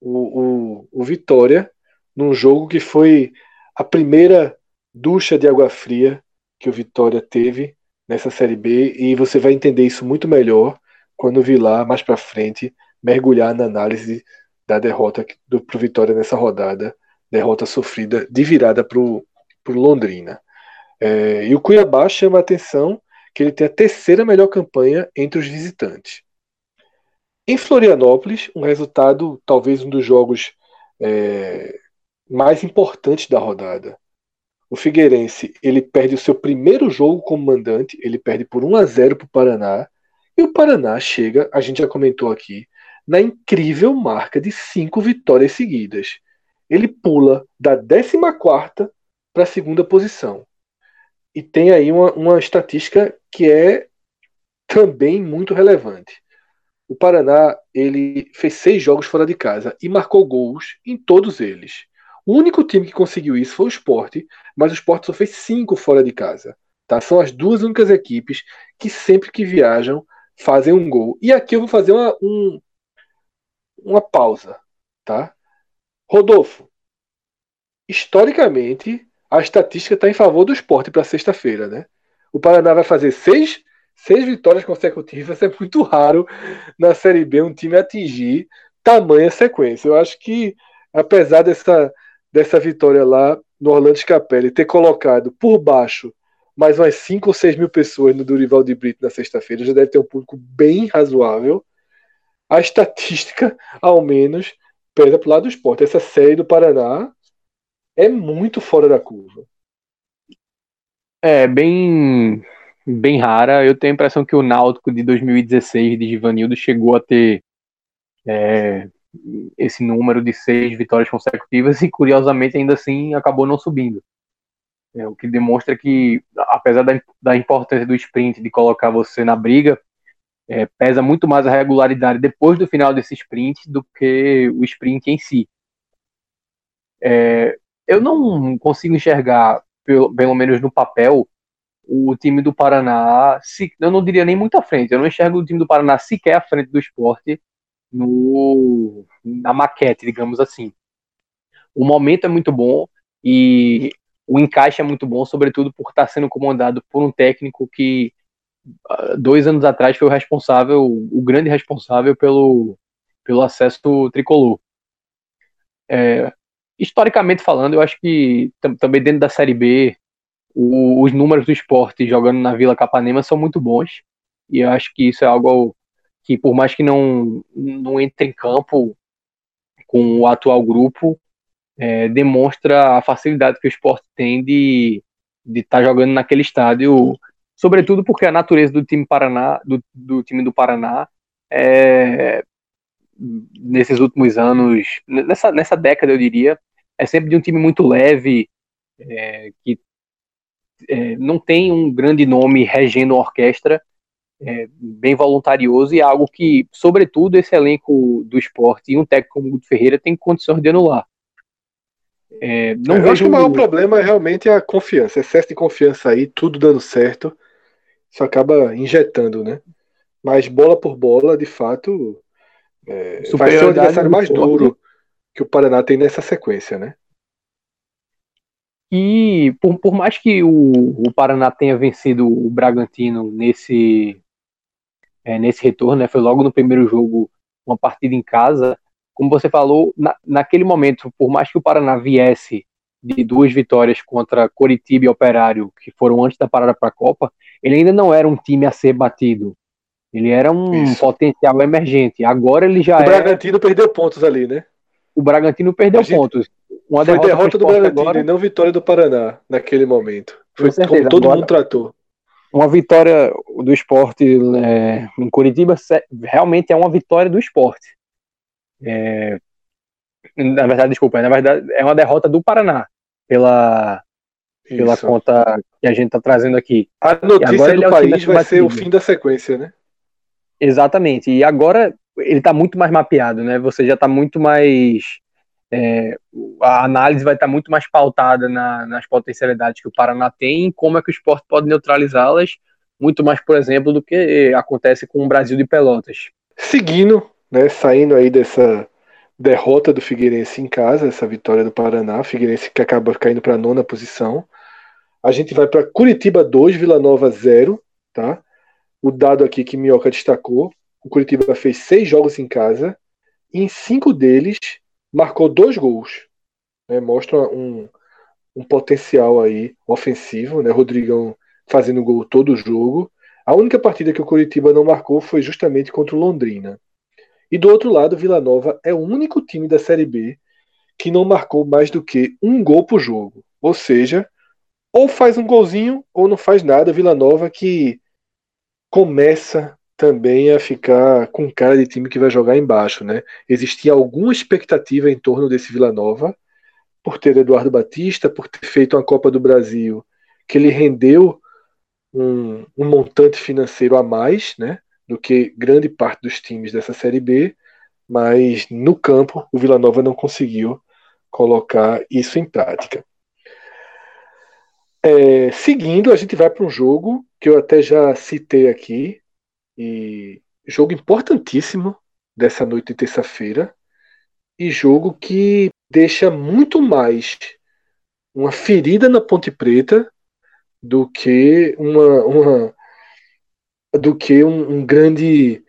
o, o, o Vitória, num jogo que foi a primeira ducha de água fria que o Vitória teve nessa Série B e você vai entender isso muito melhor quando vir lá mais para frente mergulhar na análise da derrota do pro Vitória nessa rodada, derrota sofrida de virada para o Londrina. É, e o Cuiabá chama a atenção que ele tem a terceira melhor campanha entre os visitantes. Em Florianópolis, um resultado, talvez um dos jogos é, mais importantes da rodada. O Figueirense ele perde o seu primeiro jogo como mandante, ele perde por 1 a 0 para o Paraná, e o Paraná chega, a gente já comentou aqui, na incrível marca de cinco vitórias seguidas. Ele pula da 14 para a segunda posição. E tem aí uma, uma estatística que é também muito relevante. O Paraná ele fez seis jogos fora de casa e marcou gols em todos eles. O único time que conseguiu isso foi o Sport, mas o Sport só fez cinco fora de casa. Tá? São as duas únicas equipes que sempre que viajam fazem um gol. E aqui eu vou fazer uma, um, uma pausa, tá? Rodolfo, historicamente, a estatística está em favor do esporte para sexta-feira, né? O Paraná vai fazer seis, seis vitórias consecutivas. É muito raro na Série B um time atingir tamanha sequência. Eu acho que, apesar dessa, dessa vitória lá no Orlando Scapelli ter colocado por baixo mais umas 5 ou 6 mil pessoas no Durival de Brito na sexta-feira, já deve ter um público bem razoável a estatística, ao menos, pesa para o lado do esporte. Essa série do Paraná é muito fora da curva. É, bem, bem rara. Eu tenho a impressão que o Náutico de 2016 de Givanildo chegou a ter é, esse número de seis vitórias consecutivas e, curiosamente, ainda assim acabou não subindo. É, o que demonstra que, apesar da, da importância do sprint de colocar você na briga, é, pesa muito mais a regularidade depois do final desse sprint do que o sprint em si. É, eu não consigo enxergar, pelo, pelo, menos no papel, o time do Paraná, se, eu não diria nem muito à frente, eu não enxergo o time do Paraná sequer à frente do esporte no, na maquete, digamos assim. O momento é muito bom e o encaixe é muito bom, sobretudo por estar sendo comandado por um técnico que dois anos atrás foi o responsável, o grande responsável pelo, pelo acesso tricolor. É, historicamente falando, eu acho que também dentro da Série B, o, os números do esporte jogando na Vila Capanema são muito bons. E eu acho que isso é algo que, por mais que não, não entre em campo com o atual grupo, é, demonstra a facilidade que o esporte tem de estar tá jogando naquele estádio sobretudo porque a natureza do time Paraná, do, do time do Paraná, é, nesses últimos anos, nessa, nessa década eu diria, é sempre de um time muito leve, é, que é, não tem um grande nome regendo a orquestra, é, bem voluntarioso e é algo que, sobretudo, esse elenco do esporte e um técnico como o Guto Ferreira tem condições de anular. É, não é, vejo... acho que o maior problema é realmente a confiança, excesso de confiança aí, tudo dando certo, isso acaba injetando, né? Mas bola por bola, de fato, é, vai ser o adversário mais duro que o Paraná tem nessa sequência, né? E por, por mais que o, o Paraná tenha vencido o Bragantino nesse, é, nesse retorno, né, foi logo no primeiro jogo uma partida em casa, como você falou, na, naquele momento, por mais que o Paraná viesse de duas vitórias contra Coritiba e Operário, que foram antes da parada para a Copa, ele ainda não era um time a ser batido. Ele era um Isso. potencial emergente. Agora ele já é. O Bragantino perdeu pontos ali, né? O Bragantino perdeu gente... pontos. Uma Foi derrota, derrota do Bragantino agora... e não vitória do Paraná naquele momento. Foi como todo agora, mundo tratou. Uma vitória do esporte é, em Curitiba realmente é uma vitória do esporte. É, na verdade, desculpa, na verdade é uma derrota do Paraná pela, pela conta que a gente está trazendo aqui. A notícia do é país vai ser o fim da sequência, né? Exatamente. E agora ele está muito mais mapeado, né? Você já está muito mais é, a análise vai estar muito mais pautada na, nas potencialidades que o Paraná tem e como é que o esporte pode neutralizá-las, muito mais, por exemplo, do que acontece com o Brasil de Pelotas. Seguindo, né, saindo aí dessa derrota do Figueirense em casa, essa vitória do Paraná, Figueirense que acaba caindo para a nona posição, a gente vai para Curitiba 2, Vila Nova 0, tá? O dado aqui que Minhoca destacou, o Curitiba fez seis jogos em casa, e em cinco deles marcou dois gols. Né, mostra um, um potencial aí ofensivo, né? Rodrigão fazendo gol todo o jogo. A única partida que o Curitiba não marcou foi justamente contra o Londrina. E do outro lado, Vila Nova é o único time da Série B que não marcou mais do que um gol por jogo. Ou seja, ou faz um golzinho ou não faz nada. Vila Nova que começa também a ficar com cara de time que vai jogar embaixo, né? Existia alguma expectativa em torno desse Vila Nova, por ter Eduardo Batista, por ter feito uma Copa do Brasil que ele rendeu um, um montante financeiro a mais, né? Do que grande parte dos times dessa Série B, mas no campo o Vila Nova não conseguiu colocar isso em prática. É, seguindo, a gente vai para um jogo que eu até já citei aqui, e jogo importantíssimo dessa noite de terça-feira. E jogo que deixa muito mais uma ferida na Ponte Preta do que uma, uma do que um, um grande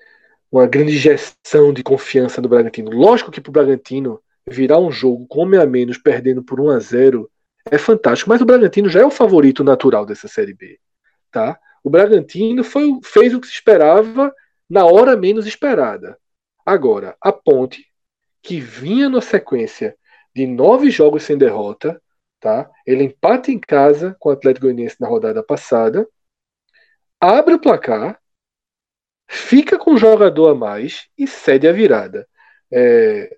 uma grande injeção de confiança no Bragantino. Lógico que para o Bragantino virar um jogo com homem a menos perdendo por 1 a 0 é fantástico, mas o Bragantino já é o favorito natural dessa série B, tá? O Bragantino foi, fez o que se esperava na hora menos esperada. Agora, a Ponte, que vinha na sequência de nove jogos sem derrota, tá? ele empata em casa com o Atlético Goianiense na rodada passada, abre o placar, fica com um jogador a mais e cede a virada. É...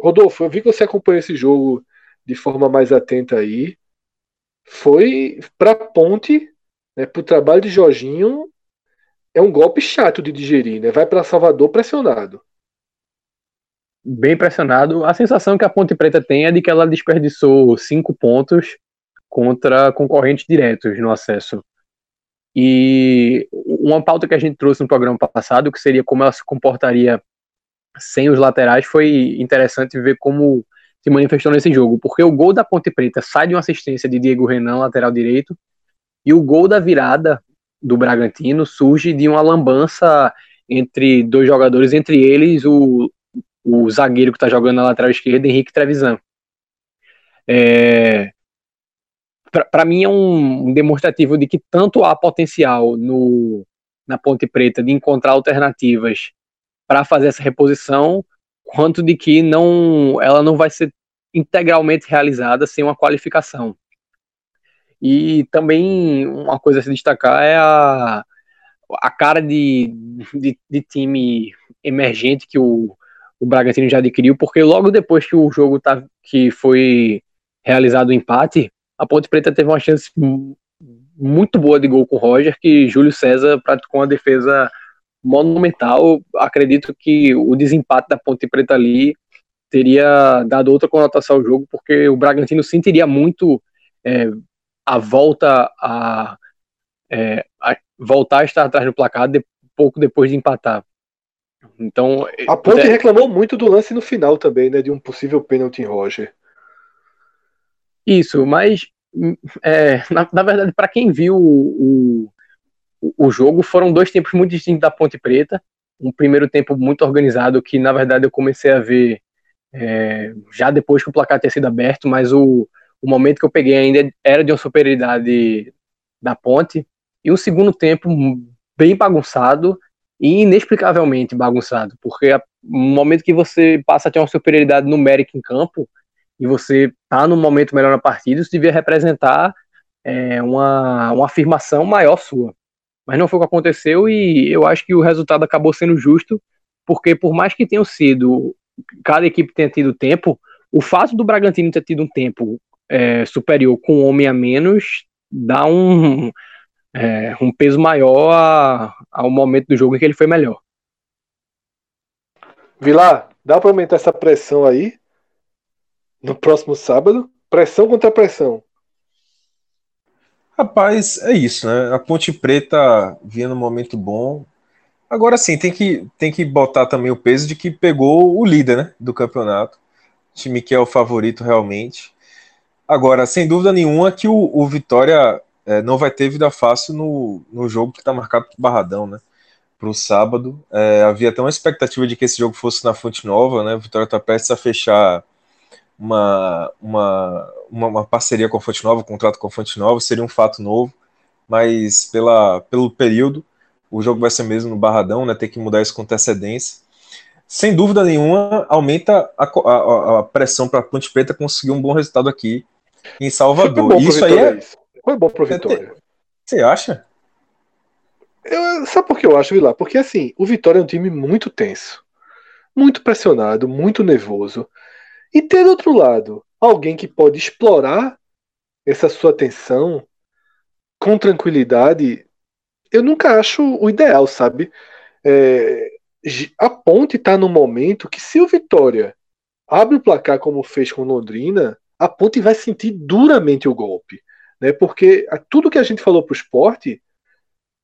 Rodolfo, eu vi que você acompanhou esse jogo de forma mais atenta aí. Foi para Ponte né, para o trabalho de Jorginho, é um golpe chato de digerir, né? Vai para Salvador pressionado. Bem pressionado. A sensação que a Ponte Preta tem é de que ela desperdiçou cinco pontos contra concorrentes diretos no acesso. E uma pauta que a gente trouxe no programa passado, que seria como ela se comportaria sem os laterais, foi interessante ver como se manifestou nesse jogo, porque o gol da Ponte Preta sai de uma assistência de Diego Renan, lateral direito, e o gol da virada do Bragantino surge de uma lambança entre dois jogadores, entre eles o, o zagueiro que está jogando na lateral esquerda, Henrique Trevisan. É, para mim é um, demonstrativo de que tanto há potencial no, na Ponte Preta de encontrar alternativas para fazer essa reposição, quanto de que não ela não vai ser integralmente realizada sem uma qualificação. E também uma coisa a se destacar é a, a cara de, de, de time emergente que o, o Bragantino já adquiriu, porque logo depois que o jogo tá, que foi realizado o empate, a Ponte Preta teve uma chance muito boa de gol com o Roger, que Júlio César praticou uma defesa monumental. Acredito que o desempate da Ponte Preta ali teria dado outra conotação ao jogo, porque o Bragantino sentiria muito é, a volta a, é, a, voltar a estar atrás do placar de, pouco depois de empatar. Então a Ponte é, reclamou muito do lance no final também, né, de um possível pênalti em Roger. Isso, mas é, na, na, verdade, para quem viu o, o, o, jogo, foram dois tempos muito distintos da Ponte Preta. Um primeiro tempo muito organizado, que na verdade eu comecei a ver é, já depois que o placar tinha sido aberto, mas o, o momento que eu peguei ainda era de uma superioridade da Ponte. E um segundo tempo bem bagunçado e inexplicavelmente bagunçado, porque no momento que você passa a ter uma superioridade numérica em campo, e você tá num momento melhor na partida, isso devia representar é, uma, uma afirmação maior sua. Mas não foi o que aconteceu e eu acho que o resultado acabou sendo justo, porque por mais que tenham sido, cada equipe tenha tido tempo, o fato do Bragantino ter tido um tempo é, superior com um homem a menos dá um, é, um peso maior a, ao momento do jogo em que ele foi melhor. Vilar, dá para aumentar essa pressão aí? no próximo sábado. Pressão contra pressão. Rapaz, é isso, né? A Ponte Preta vinha num momento bom. Agora sim, tem que, tem que botar também o peso de que pegou o líder né, do campeonato. O time que é o favorito realmente. Agora, sem dúvida nenhuma que o, o Vitória é, não vai ter vida fácil no, no jogo que está marcado para o Barradão, né? Para o sábado. É, havia até uma expectativa de que esse jogo fosse na Fonte Nova, né? O Vitória está prestes a fechar uma, uma, uma, uma, parceria com a Fonte Nova, um contrato com a Fonte Nova, seria um fato novo, mas pela, pelo período, o jogo vai ser mesmo no Barradão, né, ter que mudar isso com antecedência. Sem dúvida nenhuma, aumenta a, a, a pressão para a Ponte Preta conseguir um bom resultado aqui em Salvador. Isso aí é. Foi bom para Vitória. Você acha? Eu, sabe por que eu acho, Vilar? Porque assim, o Vitória é um time muito tenso, muito pressionado, muito nervoso. E ter do outro lado alguém que pode explorar essa sua atenção com tranquilidade, eu nunca acho o ideal, sabe? É, a ponte está no momento que se o Vitória abre o placar como fez com Londrina, a ponte vai sentir duramente o golpe. Né? Porque tudo que a gente falou para o esporte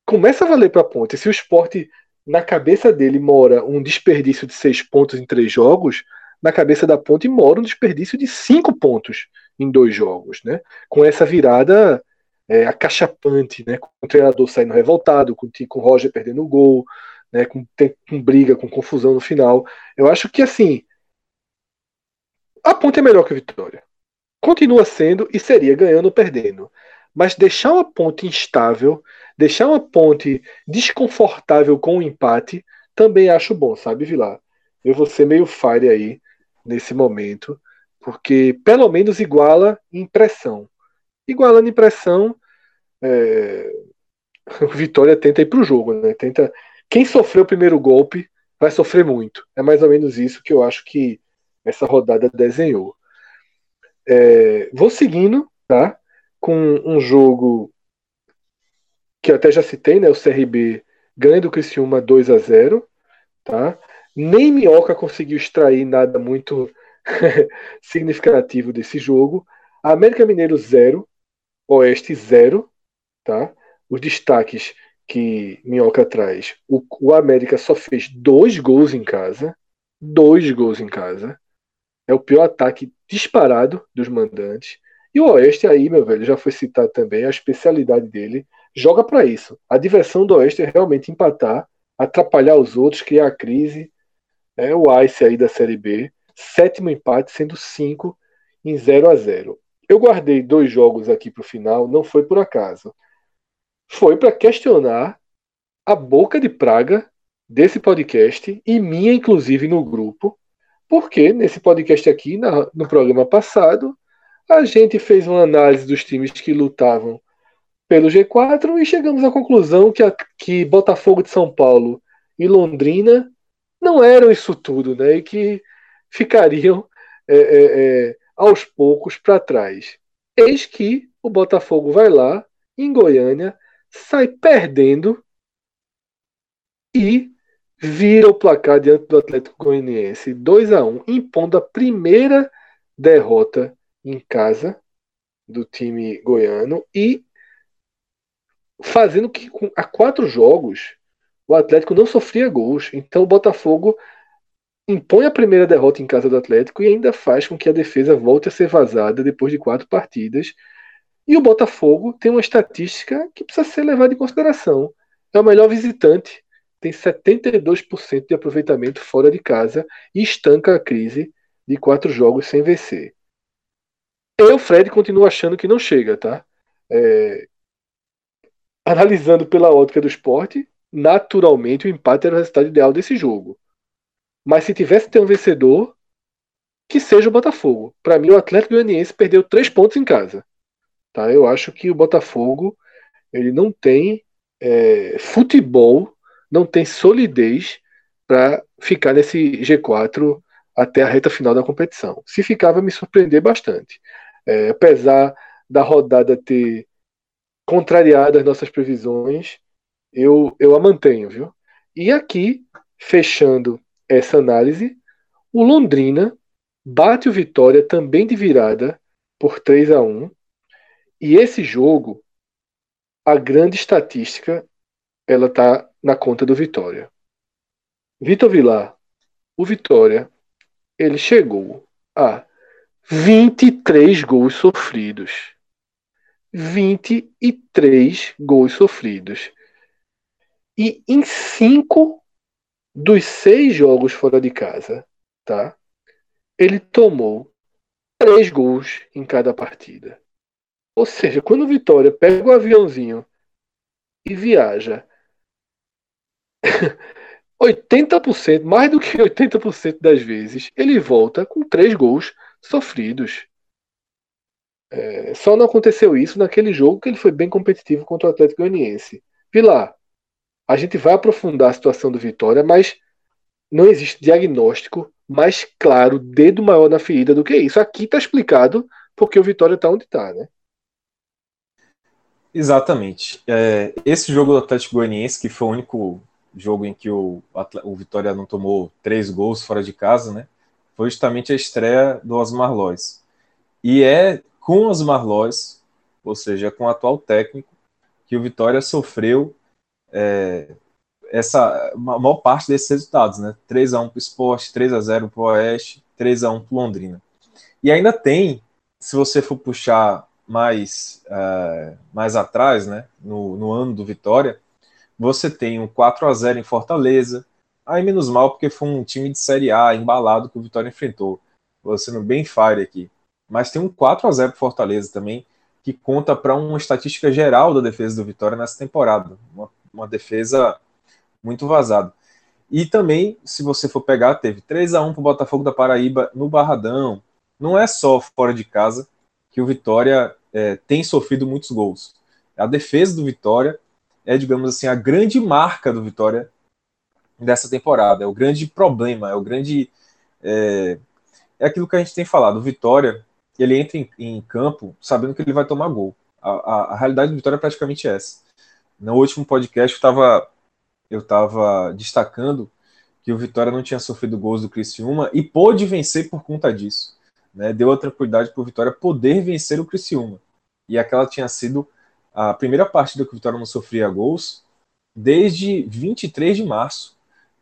começa a valer para a ponte. Se o esporte, na cabeça dele, mora um desperdício de seis pontos em três jogos, na cabeça da ponte mora um desperdício de cinco pontos em dois jogos, né? Com essa virada é, acachapante, né? Com o treinador saindo revoltado, com, o Roger perdendo o gol, né? Com, com briga, com confusão no final. Eu acho que assim a ponte é melhor que a Vitória. Continua sendo e seria ganhando ou perdendo. Mas deixar uma ponte instável, deixar uma ponte desconfortável com o um empate, também acho bom, sabe, Vilar? Eu vou ser meio fire aí nesse momento, porque pelo menos iguala impressão. Igualando impressão, é... Vitória tenta ir para o jogo, né? Tenta. Quem sofreu o primeiro golpe vai sofrer muito. É mais ou menos isso que eu acho que essa rodada desenhou. É... Vou seguindo, tá? Com um jogo que eu até já citei, né? O CRB ganha do Criciúma 2 a 0 tá? Nem Minhoca conseguiu extrair nada muito significativo desse jogo. América Mineiro 0, Oeste 0, tá? Os destaques que Minhoca traz. O, o América só fez dois gols em casa. Dois gols em casa. É o pior ataque disparado dos mandantes. E o Oeste aí, meu velho, já foi citado também, a especialidade dele joga para isso. A diversão do Oeste é realmente empatar, atrapalhar os outros, criar crise é o Ice aí da Série B. Sétimo empate, sendo cinco em 0 a 0 Eu guardei dois jogos aqui para o final, não foi por acaso. Foi para questionar a boca de praga desse podcast e minha, inclusive, no grupo, porque nesse podcast aqui, na, no programa passado, a gente fez uma análise dos times que lutavam pelo G4 e chegamos à conclusão que, a, que Botafogo de São Paulo e Londrina não eram isso tudo, né? E que ficariam é, é, é, aos poucos para trás. Eis que o Botafogo vai lá, em Goiânia, sai perdendo e vira o placar diante do Atlético Goianiense 2 a 1 impondo a primeira derrota em casa do time goiano e fazendo que há quatro jogos o Atlético não sofria gols. Então o Botafogo impõe a primeira derrota em casa do Atlético e ainda faz com que a defesa volte a ser vazada depois de quatro partidas. E o Botafogo tem uma estatística que precisa ser levada em consideração. É o melhor visitante tem 72% de aproveitamento fora de casa e estanca a crise de quatro jogos sem vencer. Eu, Fred, continuo achando que não chega, tá? É... Analisando pela ótica do esporte, naturalmente o empate era o resultado ideal desse jogo. Mas se tivesse ter um vencedor, que seja o Botafogo. Para mim, o Atlético Goianiense perdeu três pontos em casa. Tá? Eu acho que o Botafogo ele não tem é, futebol não tem solidez para ficar nesse G4 até a reta final da competição. Se ficar, vai me surpreender bastante. É, apesar da rodada ter contrariado as nossas previsões, eu, eu a mantenho, viu? E aqui, fechando essa análise, o Londrina bate o Vitória também de virada por 3 a 1 e esse jogo, a grande estatística, ela tá na conta do Vitória. Vitor Vilar, o Vitória, ele chegou a 23 gols sofridos. 23 gols sofridos. E em cinco dos seis jogos fora de casa, tá? Ele tomou três gols em cada partida. Ou seja, quando o Vitória pega o aviãozinho e viaja 80%, mais do que 80% das vezes, ele volta com três gols sofridos. É, só não aconteceu isso naquele jogo que ele foi bem competitivo contra o Atlético Goianiense. Vilar, a gente vai aprofundar a situação do Vitória, mas não existe diagnóstico mais claro, dedo maior na ferida do que isso. Aqui está explicado porque o Vitória está onde está, né? Exatamente. É, esse jogo do Atlético Goianiense, que foi o único jogo em que o, o Vitória não tomou três gols fora de casa, né? Foi justamente a estreia do Osmar Lois. E é com Osmar Lois, ou seja, com o atual técnico, que o Vitória sofreu é, essa a maior parte desses resultados, né? 3 a 1 para o Sport, 3 a 0 para o Oeste, 3 a 1 para Londrina. E ainda tem, se você for puxar mais, uh, mais atrás, né, no, no ano do Vitória, você tem um 4 a 0 em Fortaleza. Aí menos mal porque foi um time de Série A embalado que o Vitória enfrentou. Vou sendo bem fire aqui. Mas tem um 4 a 0 para Fortaleza também, que conta para uma estatística geral da defesa do Vitória nessa temporada. Uma, uma defesa muito vazada. E também, se você for pegar, teve 3 a 1 para o Botafogo da Paraíba no Barradão. Não é só fora de casa que o Vitória é, tem sofrido muitos gols. A defesa do Vitória é, digamos assim, a grande marca do Vitória dessa temporada. É o grande problema, é o grande. É, é aquilo que a gente tem falado. O Vitória, ele entra em, em campo sabendo que ele vai tomar gol. A, a, a, realidade do Vitória é praticamente essa. No último podcast, eu estava eu tava destacando que o Vitória não tinha sofrido gols do Criciúma e pôde vencer por conta disso. Né? Deu a tranquilidade para o Vitória poder vencer o Criciúma. E aquela tinha sido a primeira partida que o Vitória não sofria gols desde 23 de março,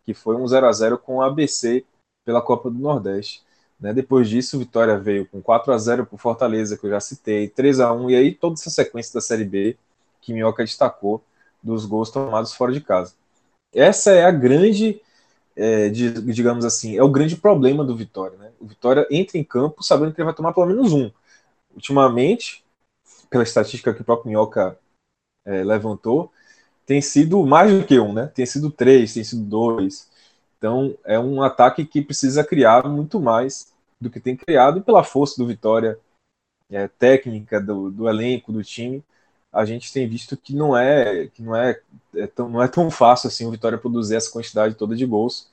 que foi um 0 a 0 com o ABC pela Copa do Nordeste. Né? Depois disso, o Vitória veio com 4 a 0 para o Fortaleza, que eu já citei, 3 a 1 e aí toda essa sequência da Série B que Minhoca destacou dos gols tomados fora de casa. Essa é a grande, é, de, digamos assim, é o grande problema do Vitória. Né? O Vitória entra em campo sabendo que ele vai tomar pelo menos um. Ultimamente, pela estatística que o próprio Minhoca é, levantou, tem sido mais do que um, né? Tem sido três, tem sido dois. Então é um ataque que precisa criar muito mais do que tem criado e pela força do Vitória é, técnica do, do elenco, do time, a gente tem visto que não é que não é, é tão, não é tão fácil assim o Vitória produzir essa quantidade toda de gols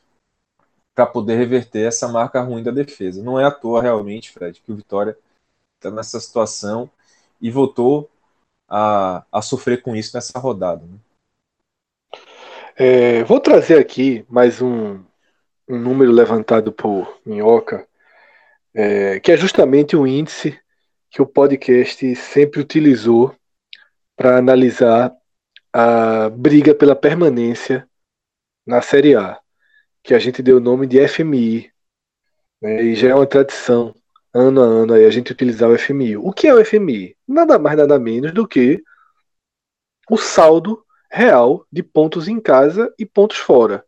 para poder reverter essa marca ruim da defesa. Não é à toa realmente, Fred, que o Vitória está nessa situação e voltou a, a sofrer com isso nessa rodada. Né? É, vou trazer aqui mais um, um número levantado por Minhoca, é, que é justamente o índice que o podcast sempre utilizou para analisar a briga pela permanência na Série A, que a gente deu o nome de FMI. Né, e já é uma tradição, ano a ano, aí, a gente utilizar o FMI. O que é o FMI? Nada mais, nada menos do que o saldo real de pontos em casa e pontos fora.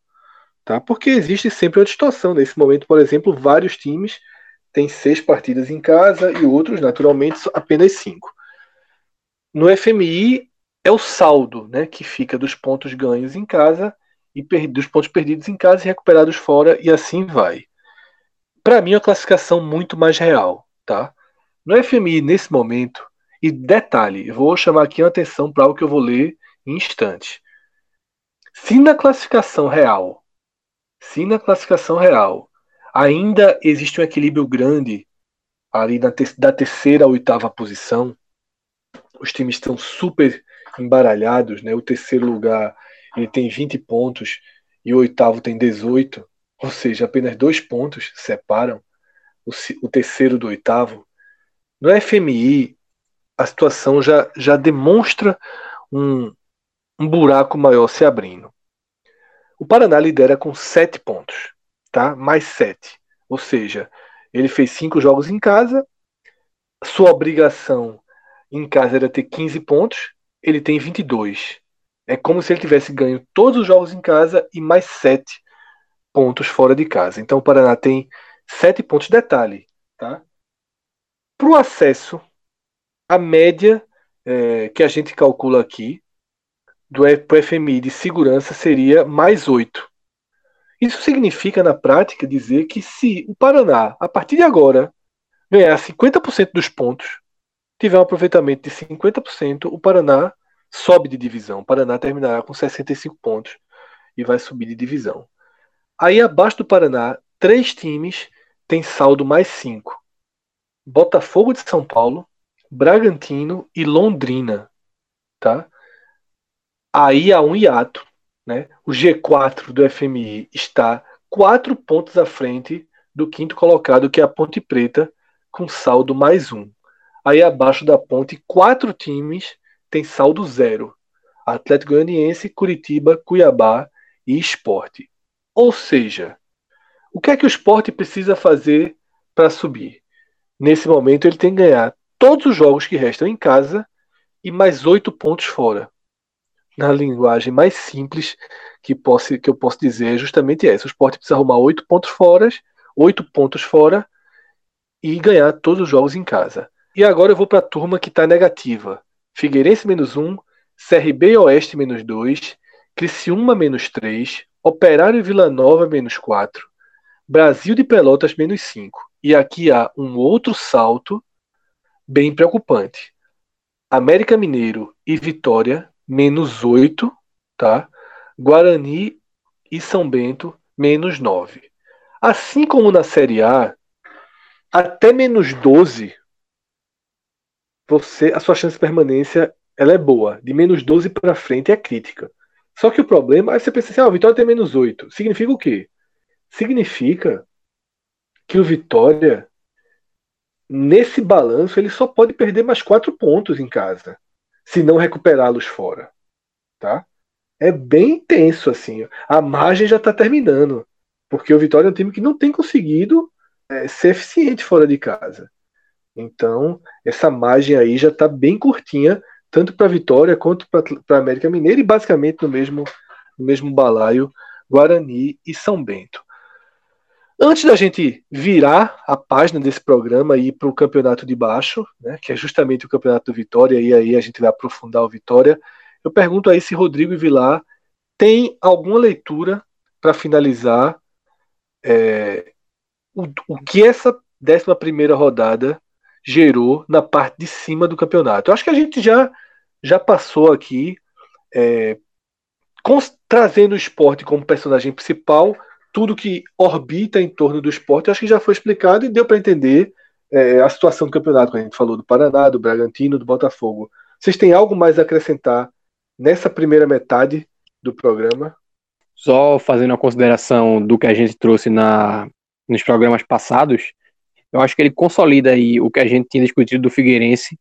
Tá? Porque existe sempre uma distorção. Nesse momento, por exemplo, vários times têm seis partidas em casa e outros, naturalmente, apenas cinco. No FMI é o saldo, né, que fica dos pontos ganhos em casa e dos pontos perdidos em casa e recuperados fora e assim vai. Para mim é uma classificação muito mais real, tá? No FMI nesse momento e detalhe, vou chamar aqui a atenção para o que eu vou ler em instantes. Se na classificação real, se na classificação real ainda existe um equilíbrio grande ali na te da terceira à oitava posição, os times estão super embaralhados, né? O terceiro lugar ele tem 20 pontos e o oitavo tem 18, ou seja, apenas dois pontos separam o, o terceiro do oitavo. No FMI, a situação já, já demonstra um, um buraco maior se abrindo. O Paraná lidera com 7 pontos, tá? Mais 7. Ou seja, ele fez 5 jogos em casa, sua obrigação em casa era ter 15 pontos, ele tem 22. É como se ele tivesse ganho todos os jogos em casa e mais 7 pontos fora de casa. Então o Paraná tem 7 pontos. Detalhe, tá? Para o acesso, a média é, que a gente calcula aqui do FMI de segurança seria mais 8. Isso significa, na prática, dizer que se o Paraná, a partir de agora, ganhar 50% dos pontos, tiver um aproveitamento de 50%, o Paraná sobe de divisão. O Paraná terminará com 65 pontos e vai subir de divisão. Aí abaixo do Paraná, três times têm saldo mais 5. Botafogo de São Paulo, Bragantino e Londrina. Tá? Aí há um hiato. Né? O G4 do FMI está quatro pontos à frente do quinto colocado, que é a Ponte Preta, com saldo mais um. Aí abaixo da ponte, quatro times têm saldo zero: Atlético Goianiense, Curitiba, Cuiabá e Esporte. Ou seja, o que é que o esporte precisa fazer para subir? Nesse momento, ele tem que ganhar todos os jogos que restam em casa e mais oito pontos fora. Na linguagem mais simples que, posso, que eu posso dizer é justamente essa. O esporte precisa arrumar oito pontos fora, oito pontos fora e ganhar todos os jogos em casa. E agora eu vou para a turma que está negativa. Figueirense menos 1, CRB Oeste menos 2, Criciúma menos 3, Operário Vila Nova menos 4, Brasil de Pelotas menos 5. E aqui há um outro salto bem preocupante. América Mineiro e Vitória menos 8, tá? Guarani e São Bento menos 9. Assim como na Série A, até menos 12 você a sua chance de permanência ela é boa. De menos 12 para frente é crítica. Só que o problema, aí você pensa assim, ah, o Vitória tem menos 8. Significa o quê? Significa que o Vitória, nesse balanço, ele só pode perder mais 4 pontos em casa, se não recuperá-los fora. Tá? É bem intenso, assim. A margem já está terminando. Porque o Vitória é um time que não tem conseguido é, ser eficiente fora de casa. Então, essa margem aí já está bem curtinha, tanto para Vitória quanto para a América Mineira, e basicamente no mesmo, no mesmo balaio Guarani e São Bento. Antes da gente virar a página desse programa e ir para o campeonato de baixo, né, que é justamente o campeonato do Vitória, e aí a gente vai aprofundar o Vitória, eu pergunto aí se Rodrigo Vilar tem alguma leitura para finalizar é, o, o que essa 11 primeira rodada gerou na parte de cima do campeonato. Eu acho que a gente já, já passou aqui é, trazendo o esporte como personagem principal, tudo que orbita em torno do esporte, acho que já foi explicado e deu para entender é, a situação do campeonato, quando a gente falou do Paraná, do Bragantino, do Botafogo. Vocês têm algo mais a acrescentar nessa primeira metade do programa? Só fazendo a consideração do que a gente trouxe na, nos programas passados, eu acho que ele consolida aí o que a gente tinha discutido do Figueirense,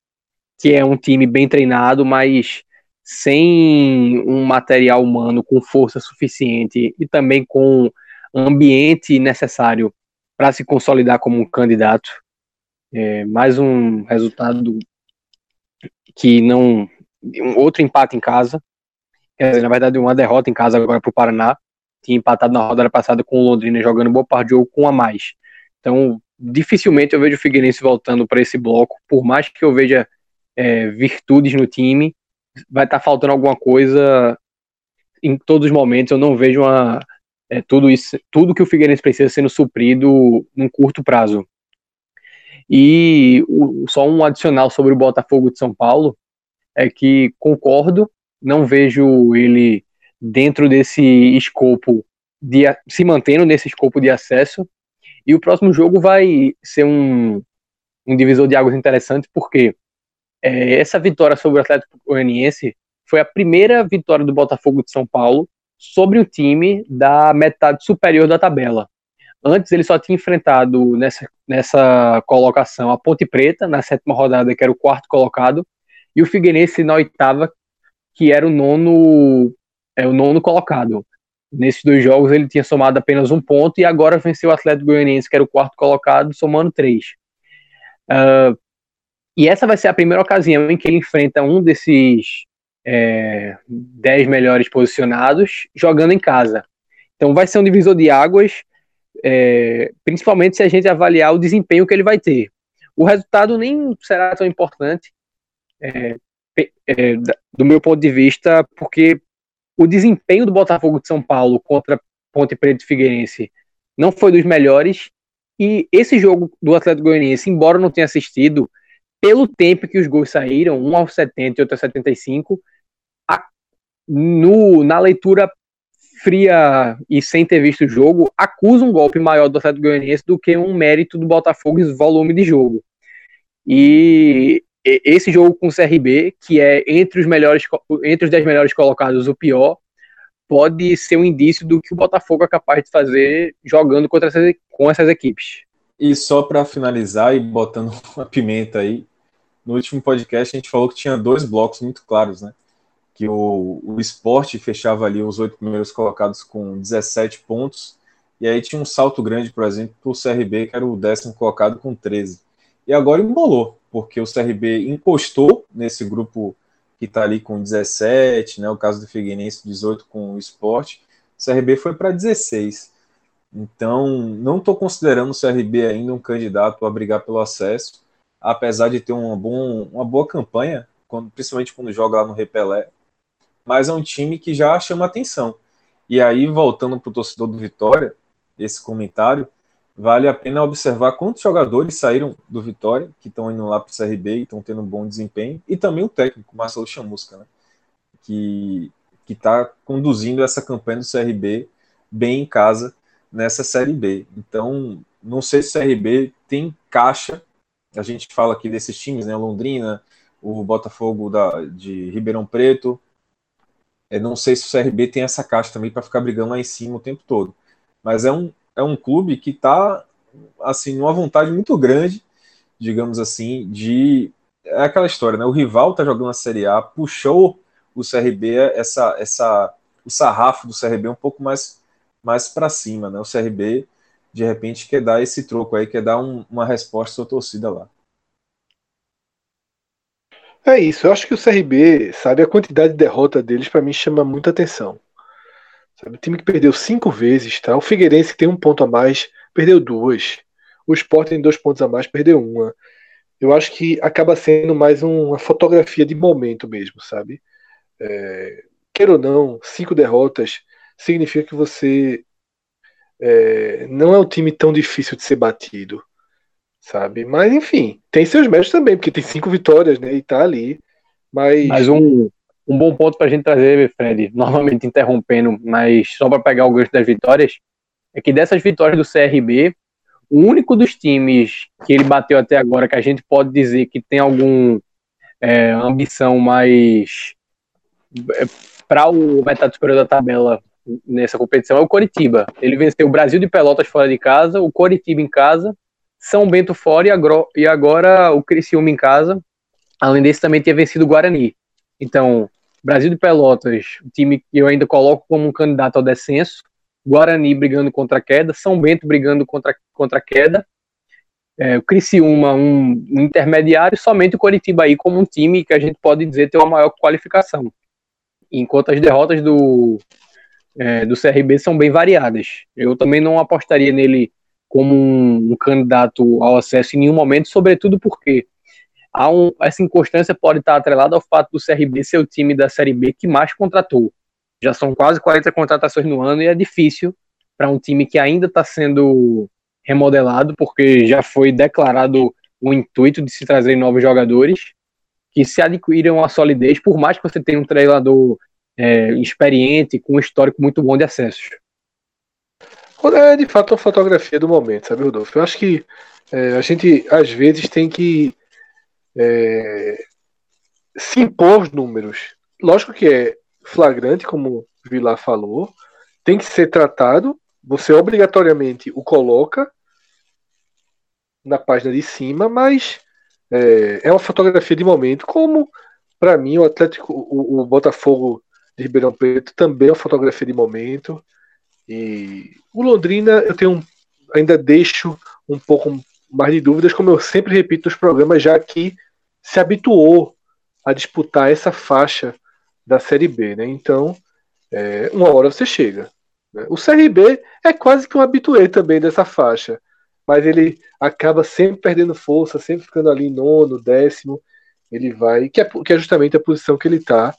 que é um time bem treinado, mas sem um material humano com força suficiente e também com ambiente necessário para se consolidar como um candidato. É, mais um resultado que não. Um outro empate em casa. Na verdade, uma derrota em casa agora para o Paraná. Tinha empatado na rodada passada com o Londrina jogando boa parte de jogo com a mais. Então, dificilmente eu vejo o Figueirense voltando para esse bloco, por mais que eu veja é, virtudes no time, vai estar tá faltando alguma coisa em todos os momentos. Eu não vejo uma, é, tudo isso, tudo que o Figueirense precisa sendo suprido num curto prazo. E o, só um adicional sobre o Botafogo de São Paulo é que concordo, não vejo ele dentro desse escopo de se mantendo nesse escopo de acesso. E o próximo jogo vai ser um, um divisor de águas interessante, porque é, essa vitória sobre o Atlético Goianiense foi a primeira vitória do Botafogo de São Paulo sobre o time da metade superior da tabela. Antes ele só tinha enfrentado nessa, nessa colocação a Ponte Preta, na sétima rodada, que era o quarto colocado, e o Figueirense na oitava, que era o nono, é, o nono colocado. Nesses dois jogos ele tinha somado apenas um ponto e agora venceu o Atlético Goianiense, que era o quarto colocado, somando três. Uh, e essa vai ser a primeira ocasião em que ele enfrenta um desses é, dez melhores posicionados jogando em casa. Então vai ser um divisor de águas é, principalmente se a gente avaliar o desempenho que ele vai ter. O resultado nem será tão importante, é, é, do meu ponto de vista, porque o desempenho do Botafogo de São Paulo contra Ponte Preta e Figueirense não foi dos melhores, e esse jogo do Atlético Goianiense, embora não tenha assistido, pelo tempo que os gols saíram, um aos 70 e outro aos 75, a, no, na leitura fria e sem ter visto o jogo, acusa um golpe maior do Atlético Goianiense do que um mérito do Botafogo em volume de jogo. E esse jogo com o CRB, que é entre os melhores entre os 10 melhores colocados o pior, pode ser um indício do que o Botafogo é capaz de fazer jogando contra essas, com essas equipes. E só para finalizar e botando uma pimenta aí, no último podcast a gente falou que tinha dois blocos muito claros, né? que o, o esporte fechava ali os oito primeiros colocados com 17 pontos, e aí tinha um salto grande, por exemplo, para o CRB, que era o décimo colocado com 13. E agora embolou, porque o CRB encostou nesse grupo que está ali com 17, né, o caso do Figueirense, 18 com o esporte, o CRB foi para 16. Então, não estou considerando o CRB ainda um candidato a brigar pelo acesso, apesar de ter uma, bom, uma boa campanha, quando, principalmente quando joga lá no Repelé mas é um time que já chama atenção. E aí, voltando para o torcedor do Vitória, esse comentário, vale a pena observar quantos jogadores saíram do Vitória, que estão indo lá para o CRB e estão tendo um bom desempenho, e também o técnico, Marcelo Chamusca, né? que está conduzindo essa campanha do CRB bem em casa nessa Série B. Então, não sei se o CRB tem caixa, a gente fala aqui desses times, né? Londrina, o Botafogo da, de Ribeirão Preto, eu não sei se o CRB tem essa caixa também para ficar brigando lá em cima o tempo todo. Mas é um, é um clube que está assim, numa vontade muito grande, digamos assim, de. É aquela história, né? O rival está jogando a Série A, puxou o CRB, essa, essa, o sarrafo do CRB um pouco mais, mais para cima, né? O CRB, de repente, quer dar esse troco aí, quer dar um, uma resposta à torcida lá. É isso, eu acho que o CRB, sabe, a quantidade de derrota deles para mim chama muita atenção. Sabe, o time que perdeu cinco vezes, tá? O Figueirense que tem um ponto a mais, perdeu duas. O Sport tem dois pontos a mais, perdeu uma. Eu acho que acaba sendo mais uma fotografia de momento mesmo, sabe? É, ou não, cinco derrotas significa que você é, não é um time tão difícil de ser batido. sabe? Mas enfim, tem seus méritos também, porque tem cinco vitórias, né? E tá ali. Mas, Mas um, um bom ponto para a gente trazer, Fred, novamente interrompendo, mas só para pegar o gancho das vitórias, é que dessas vitórias do CRB, o único dos times que ele bateu até agora que a gente pode dizer que tem algum é, ambição mais é, para o metade superior da tabela nessa competição é o Coritiba. Ele venceu o Brasil de Pelotas fora de casa, o Coritiba em casa, São Bento fora e agora o Criciúma em casa. Além desse, também tinha vencido o Guarani. Então, Brasil de Pelotas, time que eu ainda coloco como um candidato ao descenso, Guarani brigando contra a queda, São Bento brigando contra, contra a queda, é, o Criciúma um, um intermediário, somente o Coritiba aí como um time que a gente pode dizer ter uma maior qualificação. Enquanto as derrotas do, é, do CRB são bem variadas. Eu também não apostaria nele como um, um candidato ao acesso em nenhum momento, sobretudo porque há um, essa inconstância pode estar atrelada ao fato do CRB ser o time da Série B que mais contratou. Já são quase 40 contratações no ano e é difícil para um time que ainda está sendo remodelado, porque já foi declarado o intuito de se trazer novos jogadores que se adquiram a solidez, por mais que você tenha um treinador é, experiente, com um histórico muito bom de acessos. É de fato uma fotografia do momento, sabe, Rodolfo? Eu acho que é, a gente às vezes tem que é, se impor os números. Lógico que é flagrante, como o Vilar falou, tem que ser tratado. Você obrigatoriamente o coloca na página de cima, mas é, é uma fotografia de momento, como para mim o Atlético, o, o, Botafogo de Ribeirão Preto também é uma fotografia de momento. E o Londrina eu tenho ainda deixo um pouco mais de dúvidas, como eu sempre repito nos programas, já que se habituou a disputar essa faixa da Série B, né? Então, é, uma hora você chega. Né? O CRB é quase que um habituê também dessa faixa, mas ele acaba sempre perdendo força, sempre ficando ali nono, décimo. Ele vai, que é, que é justamente a posição que ele está.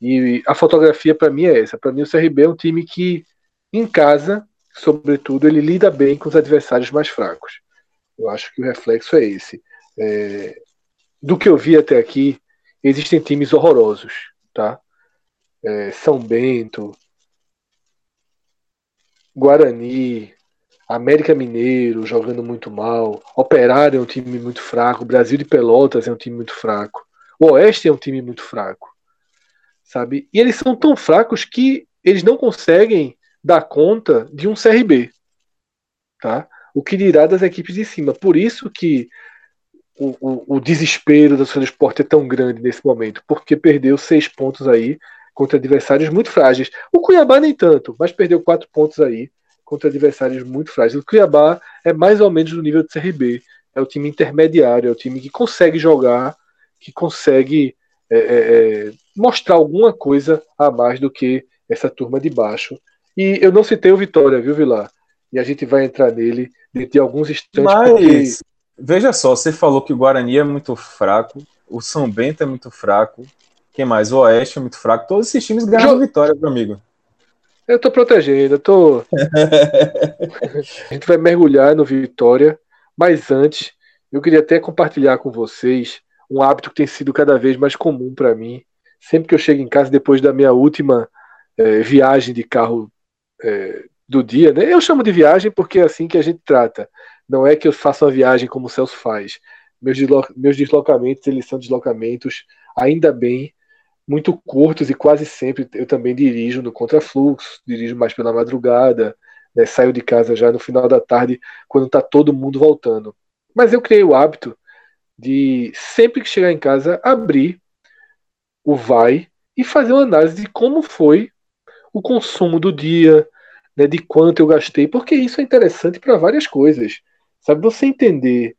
E a fotografia para mim é essa. Para mim, o CRB é um time que, em casa, sobretudo, ele lida bem com os adversários mais fracos. Eu acho que o reflexo é esse. É, do que eu vi até aqui, existem times horrorosos, tá? É, São Bento, Guarani, América Mineiro jogando muito mal, Operário é um time muito fraco, Brasil de Pelotas é um time muito fraco, o Oeste é um time muito fraco, sabe? E eles são tão fracos que eles não conseguem dar conta de um CRB, tá? O que dirá das equipes de cima. Por isso que o, o, o desespero do São Esporte é tão grande nesse momento, porque perdeu seis pontos aí contra adversários muito frágeis. O Cuiabá nem tanto, mas perdeu quatro pontos aí contra adversários muito frágeis. O Cuiabá é mais ou menos do nível do CRB. É o time intermediário, é o time que consegue jogar, que consegue é, é, é, mostrar alguma coisa a mais do que essa turma de baixo. E eu não citei o Vitória, viu, Vilar? E a gente vai entrar nele dentro de alguns instantes. Mas, porque... veja só, você falou que o Guarani é muito fraco, o São Bento é muito fraco, quem mais? O Oeste é muito fraco. Todos esses times ganham vitória, meu amigo. Eu tô protegendo, eu tô. a gente vai mergulhar no Vitória, mas antes, eu queria até compartilhar com vocês um hábito que tem sido cada vez mais comum para mim. Sempre que eu chego em casa, depois da minha última é, viagem de carro é, do dia, né? Eu chamo de viagem porque é assim que a gente trata. Não é que eu faça uma viagem como o Celso faz. Meus, meus deslocamentos, eles são deslocamentos, ainda bem, muito curtos e quase sempre eu também dirijo no contrafluxo, dirijo mais pela madrugada, né, saio de casa já no final da tarde, quando está todo mundo voltando. Mas eu criei o hábito de, sempre que chegar em casa, abrir o vai e fazer uma análise de como foi o consumo do dia, né, de quanto eu gastei, porque isso é interessante para várias coisas. Sabe, você entender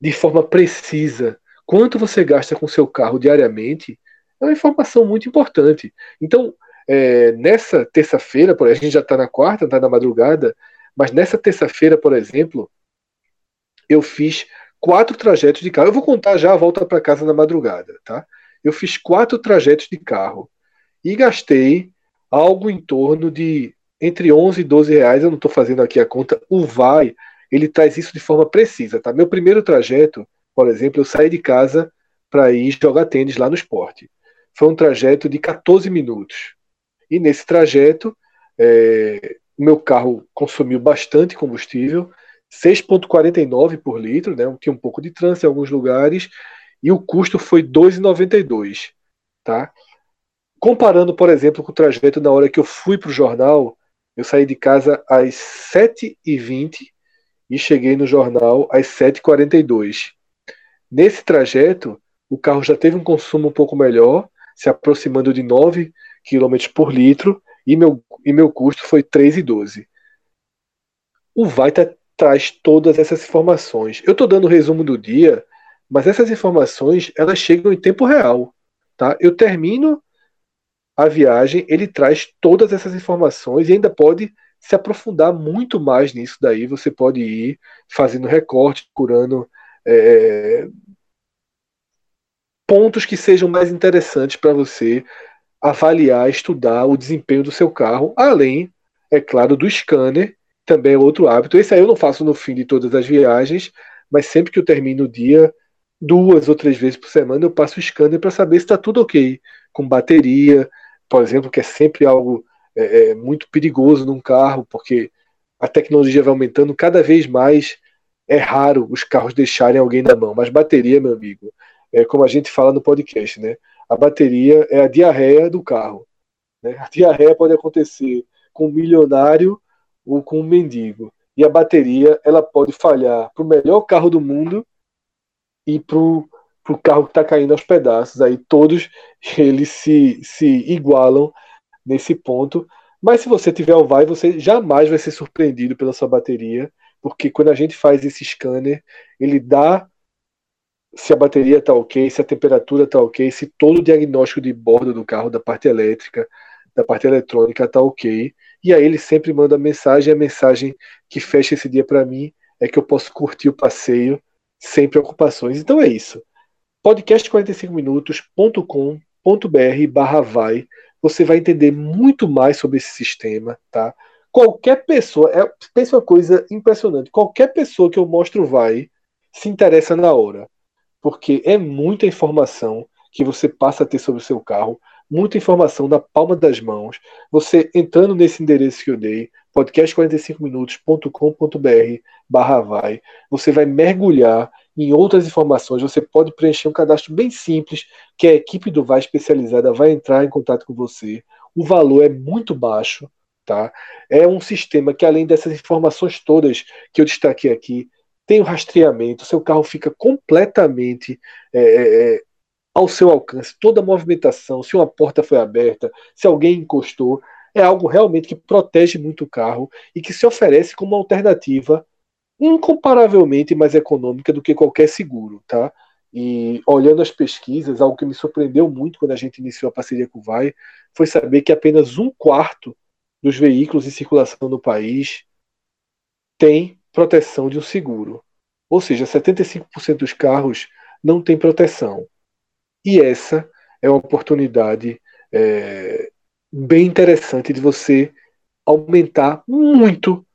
de forma precisa quanto você gasta com seu carro diariamente é uma informação muito importante. Então, é, nessa terça-feira, a gente já está na quarta, está na madrugada, mas nessa terça-feira, por exemplo, eu fiz quatro trajetos de carro. Eu vou contar já a volta para casa na madrugada, tá? Eu fiz quatro trajetos de carro e gastei algo em torno de entre 11 e 12 reais. Eu não estou fazendo aqui a conta. O vai ele traz isso de forma precisa. Tá? Meu primeiro trajeto, por exemplo, eu saí de casa para ir jogar tênis lá no esporte. Foi um trajeto de 14 minutos. E nesse trajeto, é, meu carro consumiu bastante combustível, 6,49 por litro, né? tinha um pouco de trânsito em alguns lugares, e o custo foi 2,92. Tá? Comparando, por exemplo, com o trajeto na hora que eu fui para o jornal, eu saí de casa às 7h20 e cheguei no jornal às 7h42. Nesse trajeto, o carro já teve um consumo um pouco melhor, se aproximando de 9 km por litro, e meu, e meu custo foi 3,12. O Vaita traz todas essas informações. Eu estou dando o resumo do dia, mas essas informações elas chegam em tempo real. Tá? Eu termino a viagem, ele traz todas essas informações e ainda pode se aprofundar muito mais nisso daí. Você pode ir fazendo recorte, curando é, pontos que sejam mais interessantes para você avaliar, estudar o desempenho do seu carro, além, é claro, do scanner, também é outro hábito. Esse aí eu não faço no fim de todas as viagens, mas sempre que eu termino o dia, duas ou três vezes por semana, eu passo o scanner para saber se está tudo ok, com bateria, por exemplo, que é sempre algo é, é, muito perigoso num carro, porque a tecnologia vai aumentando cada vez mais. É raro os carros deixarem alguém na mão, mas bateria, meu amigo, é como a gente fala no podcast, né? A bateria é a diarreia do carro. Né? A diarreia pode acontecer com um milionário ou com um mendigo. E a bateria ela pode falhar para o melhor carro do mundo e para o carro que está caindo aos pedaços. Aí todos eles se, se igualam nesse ponto. Mas se você tiver o vai, você jamais vai ser surpreendido pela sua bateria, porque quando a gente faz esse scanner, ele dá se a bateria está ok, se a temperatura está ok, se todo o diagnóstico de bordo do carro, da parte elétrica, da parte eletrônica está ok. E aí ele sempre manda mensagem, a mensagem que fecha esse dia para mim é que eu posso curtir o passeio sem preocupações. Então é isso. podcast45minutos.com.br barra vai. Você vai entender muito mais sobre esse sistema, tá? Qualquer pessoa, é, pensa uma coisa impressionante, qualquer pessoa que eu mostro vai se interessa na hora porque é muita informação que você passa a ter sobre o seu carro, muita informação na palma das mãos. Você entrando nesse endereço que eu dei, podcast45minutos.com.br barra vai, você vai mergulhar em outras informações, você pode preencher um cadastro bem simples, que a equipe do Vai especializada vai entrar em contato com você. O valor é muito baixo, tá? É um sistema que além dessas informações todas que eu destaquei aqui, tem o rastreamento, seu carro fica completamente é, é, é, ao seu alcance, toda a movimentação, se uma porta foi aberta, se alguém encostou, é algo realmente que protege muito o carro e que se oferece como alternativa incomparavelmente mais econômica do que qualquer seguro, tá? E olhando as pesquisas, algo que me surpreendeu muito quando a gente iniciou a parceria com o Vai foi saber que apenas um quarto dos veículos em circulação no país tem proteção de um seguro. Ou seja, 75% dos carros não tem proteção. E essa é uma oportunidade é, bem interessante de você aumentar muito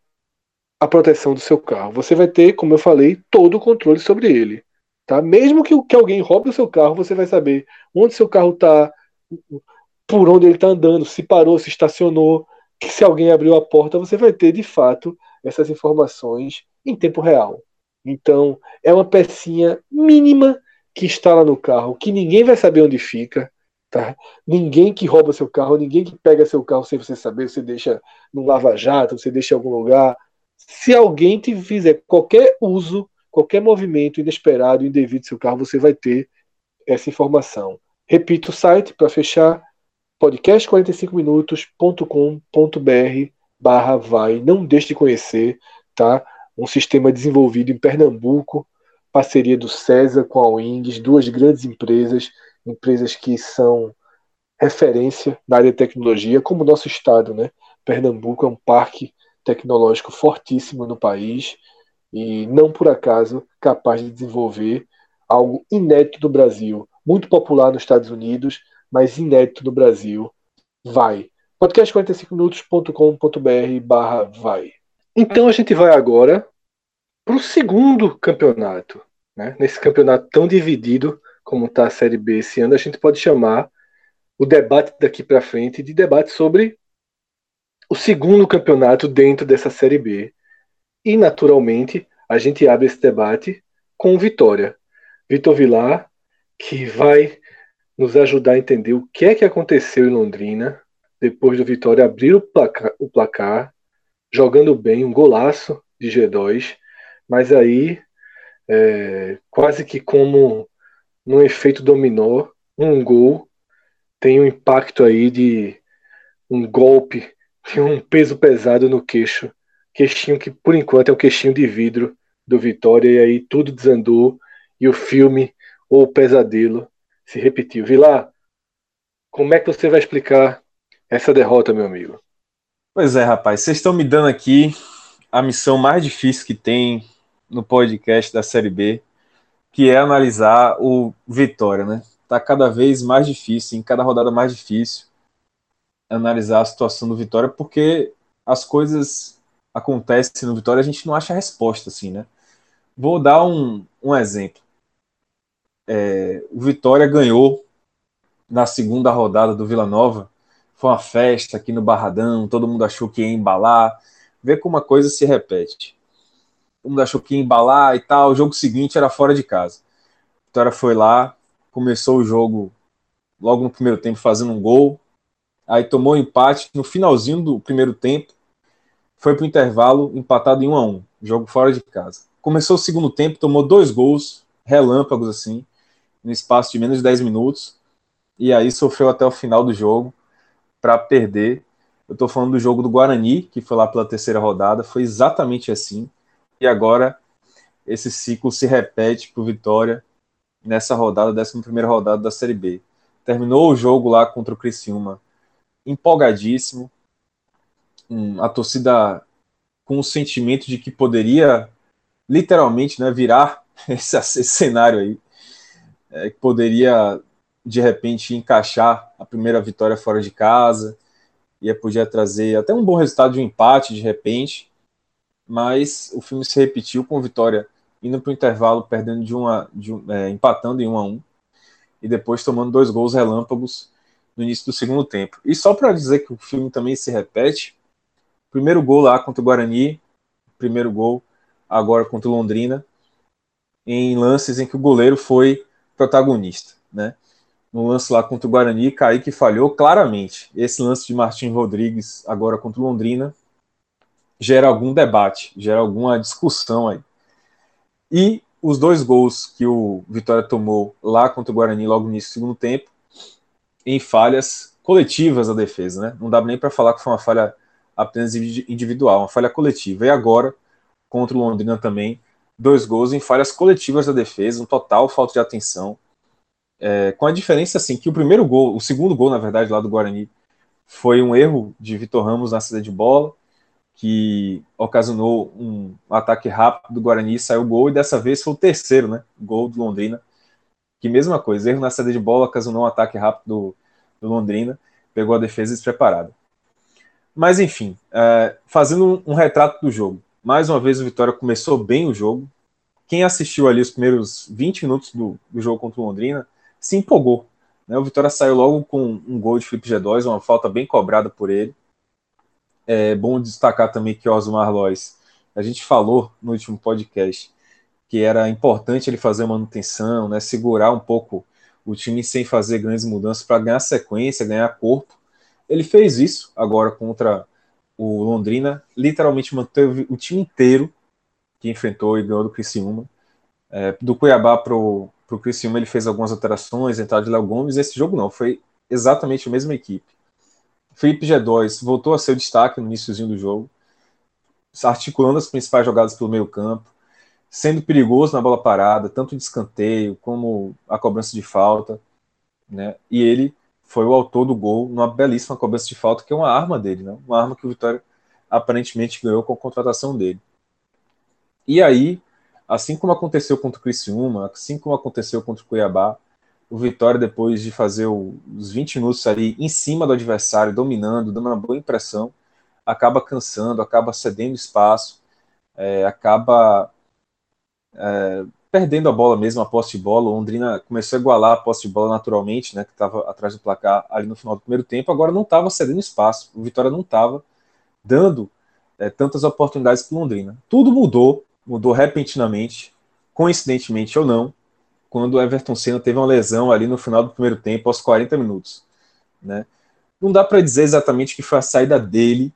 a proteção do seu carro. Você vai ter, como eu falei, todo o controle sobre ele. Tá? Mesmo que, que alguém roube o seu carro, você vai saber onde seu carro está, por onde ele está andando, se parou, se estacionou, que se alguém abriu a porta, você vai ter de fato essas informações em tempo real. Então, é uma pecinha mínima que está lá no carro, que ninguém vai saber onde fica, tá? Ninguém que rouba seu carro, ninguém que pega seu carro sem você saber, você deixa no lava-jato, você deixa em algum lugar. Se alguém te fizer qualquer uso, qualquer movimento inesperado, indevido do seu carro, você vai ter essa informação. Repito o site para fechar, podcast45minutos.com.br barra vai. Não deixe de conhecer, tá? Um sistema desenvolvido em Pernambuco, parceria do César com a Wings, duas grandes empresas, empresas que são referência na área de tecnologia, como o nosso estado, né? Pernambuco é um parque tecnológico fortíssimo no país e não por acaso capaz de desenvolver algo inédito no Brasil, muito popular nos Estados Unidos, mas inédito no Brasil. Vai podcast45minutos.com.br barra vai. Então a gente vai agora para o segundo campeonato. Né? Nesse campeonato tão dividido como está a Série B esse ano, a gente pode chamar o debate daqui para frente de debate sobre o segundo campeonato dentro dessa Série B. E, naturalmente, a gente abre esse debate com Vitória. Vitor Vilar, que vai nos ajudar a entender o que é que aconteceu em Londrina depois do Vitória abrir o placar, o placar jogando bem, um golaço de G2, mas aí, é, quase que como num efeito dominó, um gol tem um impacto aí de um golpe, de um peso pesado no queixo, queixinho que por enquanto é o queixinho de vidro do Vitória, e aí tudo desandou e o filme ou o pesadelo se repetiu. Vilar, como é que você vai explicar essa derrota, meu amigo? Pois é, rapaz, vocês estão me dando aqui a missão mais difícil que tem no podcast da Série B, que é analisar o Vitória, né? Tá cada vez mais difícil, em cada rodada mais difícil, analisar a situação do Vitória, porque as coisas acontecem no Vitória, a gente não acha a resposta, assim, né? Vou dar um, um exemplo. É, o Vitória ganhou na segunda rodada do Vila Nova. Foi uma festa aqui no Barradão, todo mundo achou que ia embalar. Vê como uma coisa se repete. Todo mundo achou que ia embalar e tal. O jogo seguinte era fora de casa. A Vitória foi lá, começou o jogo logo no primeiro tempo fazendo um gol. Aí tomou um empate no finalzinho do primeiro tempo. Foi para o intervalo empatado em 1 a 1 jogo fora de casa. Começou o segundo tempo, tomou dois gols, relâmpagos assim no espaço de menos de 10 minutos, e aí sofreu até o final do jogo para perder. Eu estou falando do jogo do Guarani, que foi lá pela terceira rodada, foi exatamente assim, e agora esse ciclo se repete para Vitória nessa rodada, 11 primeira rodada da Série B. Terminou o jogo lá contra o Criciúma empolgadíssimo, a torcida com o sentimento de que poderia literalmente né, virar esse, esse cenário aí é, que poderia de repente encaixar a primeira vitória fora de casa, ia podia trazer até um bom resultado de um empate de repente, mas o filme se repetiu com vitória indo para o intervalo perdendo de uma, de, é, empatando em 1 um a 1 um, e depois tomando dois gols relâmpagos no início do segundo tempo. E só para dizer que o filme também se repete, primeiro gol lá contra o Guarani, primeiro gol agora contra o Londrina, em lances em que o goleiro foi protagonista, né? No lance lá contra o Guarani, Kaique falhou claramente. Esse lance de Martim Rodrigues agora contra o Londrina gera algum debate, gera alguma discussão aí. E os dois gols que o Vitória tomou lá contra o Guarani logo no início do segundo tempo, em falhas coletivas da defesa, né? Não dá nem para falar que foi uma falha apenas individual, uma falha coletiva. E agora, contra o Londrina também, dois gols em falhas coletivas da defesa, um total falta de atenção. É, com a diferença assim que o primeiro gol, o segundo gol, na verdade, lá do Guarani, foi um erro de Vitor Ramos na saída de bola, que ocasionou um ataque rápido do Guarani saiu o gol, e dessa vez foi o terceiro, né? Gol do Londrina. Que mesma coisa, erro na saída de bola ocasionou um ataque rápido do, do Londrina, pegou a defesa despreparada. Mas enfim, é, fazendo um, um retrato do jogo. Mais uma vez o Vitória começou bem o jogo. Quem assistiu ali os primeiros 20 minutos do, do jogo contra o Londrina se empolgou. Né? O Vitória saiu logo com um gol de Felipe G2, uma falta bem cobrada por ele. É bom destacar também que o Osmar Lois, a gente falou no último podcast que era importante ele fazer manutenção, né, segurar um pouco o time sem fazer grandes mudanças para ganhar sequência, ganhar corpo. Ele fez isso agora contra o Londrina literalmente manteve o time inteiro que enfrentou e ganhou do Criciúma. É, do Cuiabá para o Criciúma ele fez algumas alterações, entrada de Léo Gomes, esse jogo não, foi exatamente a mesma equipe. Felipe G2 voltou a ser o destaque no iníciozinho do jogo, articulando as principais jogadas pelo meio campo, sendo perigoso na bola parada, tanto de escanteio como a cobrança de falta, né? E ele foi o autor do gol numa belíssima cobrança de falta, que é uma arma dele, né? uma arma que o Vitória aparentemente ganhou com a contratação dele. E aí, assim como aconteceu contra o Criciúma, assim como aconteceu contra o Cuiabá, o Vitória, depois de fazer os 20 minutos ali em cima do adversário, dominando, dando uma boa impressão, acaba cansando, acaba cedendo espaço, é, acaba é, perdendo a bola mesmo, a posse de bola. O Londrina começou a igualar a posse de bola naturalmente, né, que estava atrás do placar ali no final do primeiro tempo. Agora não estava cedendo espaço. O Vitória não estava dando é, tantas oportunidades para Londrina. Tudo mudou, mudou repentinamente, coincidentemente ou não, quando o Everton Senna teve uma lesão ali no final do primeiro tempo, aos 40 minutos. Né? Não dá para dizer exatamente que foi a saída dele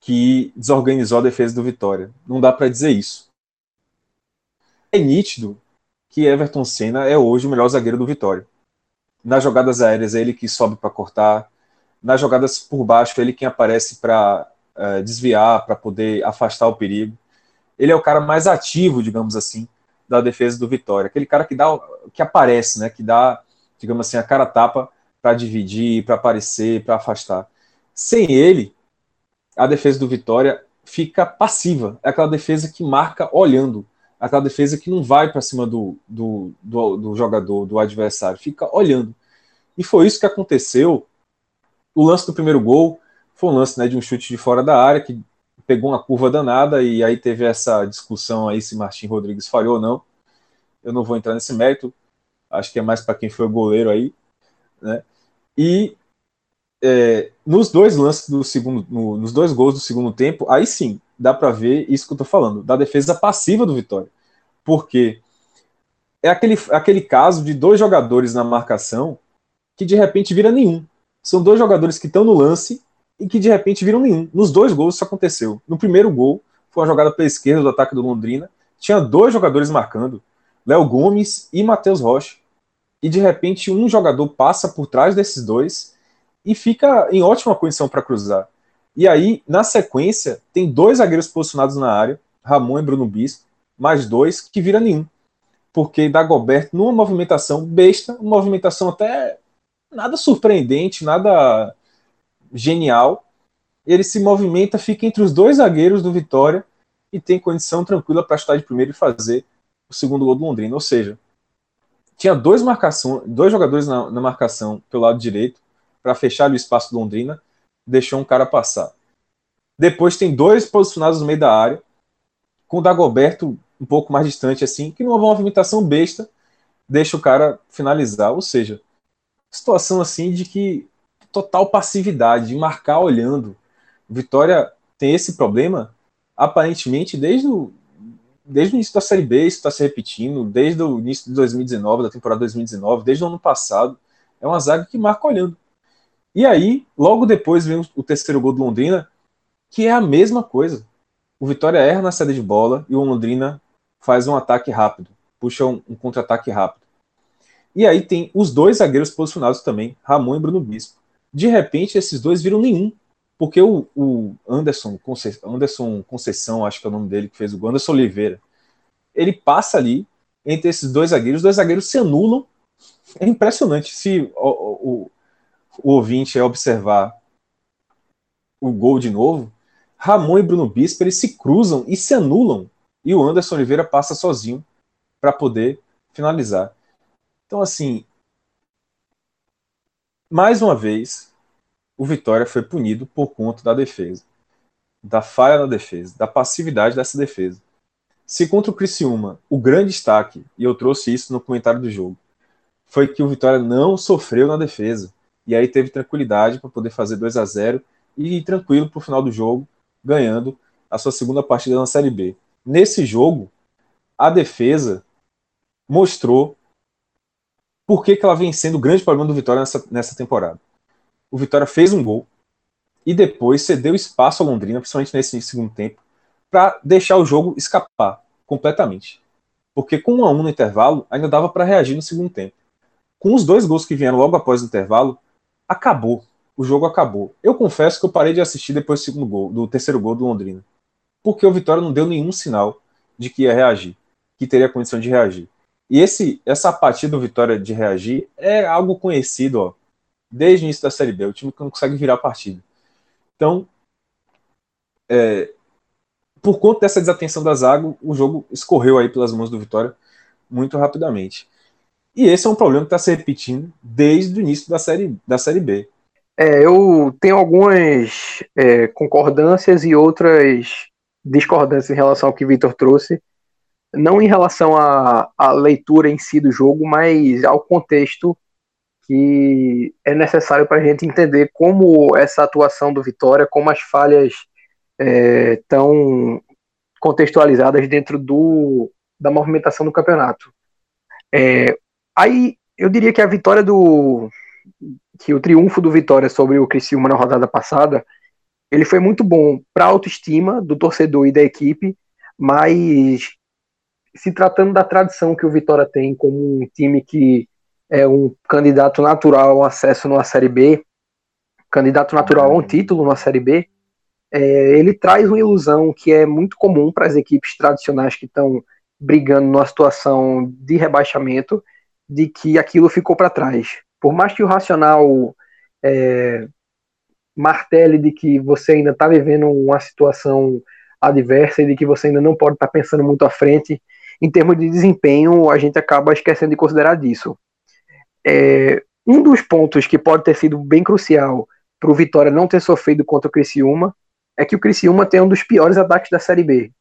que desorganizou a defesa do Vitória. Não dá para dizer isso. É nítido que Everton Senna é hoje o melhor zagueiro do Vitória. Nas jogadas aéreas é ele que sobe para cortar, nas jogadas por baixo é ele quem aparece para uh, desviar, para poder afastar o perigo. Ele é o cara mais ativo, digamos assim, da defesa do Vitória. Aquele cara que dá, que aparece, né, que dá, digamos assim, a cara tapa para dividir, para aparecer, para afastar. Sem ele, a defesa do Vitória fica passiva. É aquela defesa que marca olhando. Aquela defesa que não vai para cima do, do, do, do, jogador, do adversário, fica olhando. E foi isso que aconteceu. O lance do primeiro gol foi um lance né, de um chute de fora da área que pegou uma curva danada e aí teve essa discussão aí se Martin Rodrigues falhou ou não. Eu não vou entrar nesse mérito, acho que é mais para quem foi o goleiro aí, né? E é, nos dois lances do segundo, no, nos dois gols do segundo tempo, aí sim dá para ver isso que eu tô falando, da defesa passiva do Vitória, porque é aquele, aquele caso de dois jogadores na marcação que de repente vira nenhum. São dois jogadores que estão no lance e que de repente viram nenhum. Nos dois gols isso aconteceu. No primeiro gol, foi uma jogada pela esquerda do ataque do Londrina, tinha dois jogadores marcando, Léo Gomes e Matheus Rocha. E de repente um jogador passa por trás desses dois e fica em ótima condição para cruzar. E aí, na sequência, tem dois zagueiros posicionados na área, Ramon e Bruno Bispo, mais dois que vira nenhum. Porque Dagoberto, numa movimentação besta, uma movimentação até nada surpreendente, nada genial. Ele se movimenta, fica entre os dois zagueiros do Vitória e tem condição tranquila para estar de primeiro e fazer o segundo gol do Londrina. Ou seja, tinha dois, marcação, dois jogadores na, na marcação pelo lado direito para fechar o espaço do Londrina, deixou um cara passar. Depois tem dois posicionados no meio da área, com o Dagoberto um pouco mais distante, assim, que numa movimentação besta deixa o cara finalizar. Ou seja, situação assim de que total passividade, de marcar olhando. Vitória tem esse problema, aparentemente, desde o, desde o início da Série B, isso está se repetindo, desde o início de 2019, da temporada 2019, desde o ano passado. É uma zaga que marca olhando. E aí, logo depois vem o terceiro gol do Londrina, que é a mesma coisa. O Vitória erra na saída de bola e o Londrina faz um ataque rápido, puxa um, um contra-ataque rápido. E aí tem os dois zagueiros posicionados também, Ramon e Bruno Bispo de repente esses dois viram nenhum. Porque o, o Anderson, Anderson Conceição, acho que é o nome dele, que fez o gol, Anderson Oliveira, ele passa ali entre esses dois zagueiros, os dois zagueiros se anulam. É impressionante. Se o, o, o ouvinte observar o gol de novo, Ramon e Bruno Bispo eles se cruzam e se anulam. E o Anderson Oliveira passa sozinho para poder finalizar. Então, assim, mais uma vez, o Vitória foi punido por conta da defesa, da falha na defesa, da passividade dessa defesa. Se contra o Criciúma, o grande destaque, e eu trouxe isso no comentário do jogo, foi que o Vitória não sofreu na defesa. E aí teve tranquilidade para poder fazer 2 a 0 e tranquilo para o final do jogo, ganhando a sua segunda partida na Série B. Nesse jogo, a defesa mostrou por que, que ela vem sendo o grande problema do Vitória nessa, nessa temporada. O Vitória fez um gol e depois cedeu espaço ao Londrina, principalmente nesse segundo tempo, para deixar o jogo escapar completamente. Porque com um a um no intervalo, ainda dava para reagir no segundo tempo. Com os dois gols que vieram logo após o intervalo, acabou. O jogo acabou. Eu confesso que eu parei de assistir depois do segundo gol, do terceiro gol do Londrina. Porque o Vitória não deu nenhum sinal de que ia reagir, que teria condição de reagir. E esse, essa apatia do Vitória de reagir é algo conhecido ó, desde o início da Série B. O time que não consegue virar a partida. Então, é, por conta dessa desatenção da zaga, o jogo escorreu aí pelas mãos do Vitória muito rapidamente. E esse é um problema que está se repetindo desde o início da Série, da série B. É, eu tenho algumas é, concordâncias e outras discordâncias em relação ao que o Vitor trouxe não em relação à, à leitura em si do jogo, mas ao contexto que é necessário para a gente entender como essa atuação do Vitória, como as falhas é, contextualizadas dentro do, da movimentação do campeonato. É, aí eu diria que a vitória do. que o triunfo do Vitória sobre o Criciúma na rodada passada, ele foi muito bom para a autoestima do torcedor e da equipe, mas se tratando da tradição que o Vitória tem como um time que é um candidato natural ao acesso na Série B, candidato natural a um título na Série B, é, ele traz uma ilusão que é muito comum para as equipes tradicionais que estão brigando numa situação de rebaixamento, de que aquilo ficou para trás. Por mais que o racional é, martele de que você ainda está vivendo uma situação adversa e de que você ainda não pode estar tá pensando muito à frente, em termos de desempenho, a gente acaba esquecendo de considerar disso. É, um dos pontos que pode ter sido bem crucial para o Vitória não ter sofrido contra o Criciúma é que o Criciúma tem um dos piores ataques da Série B.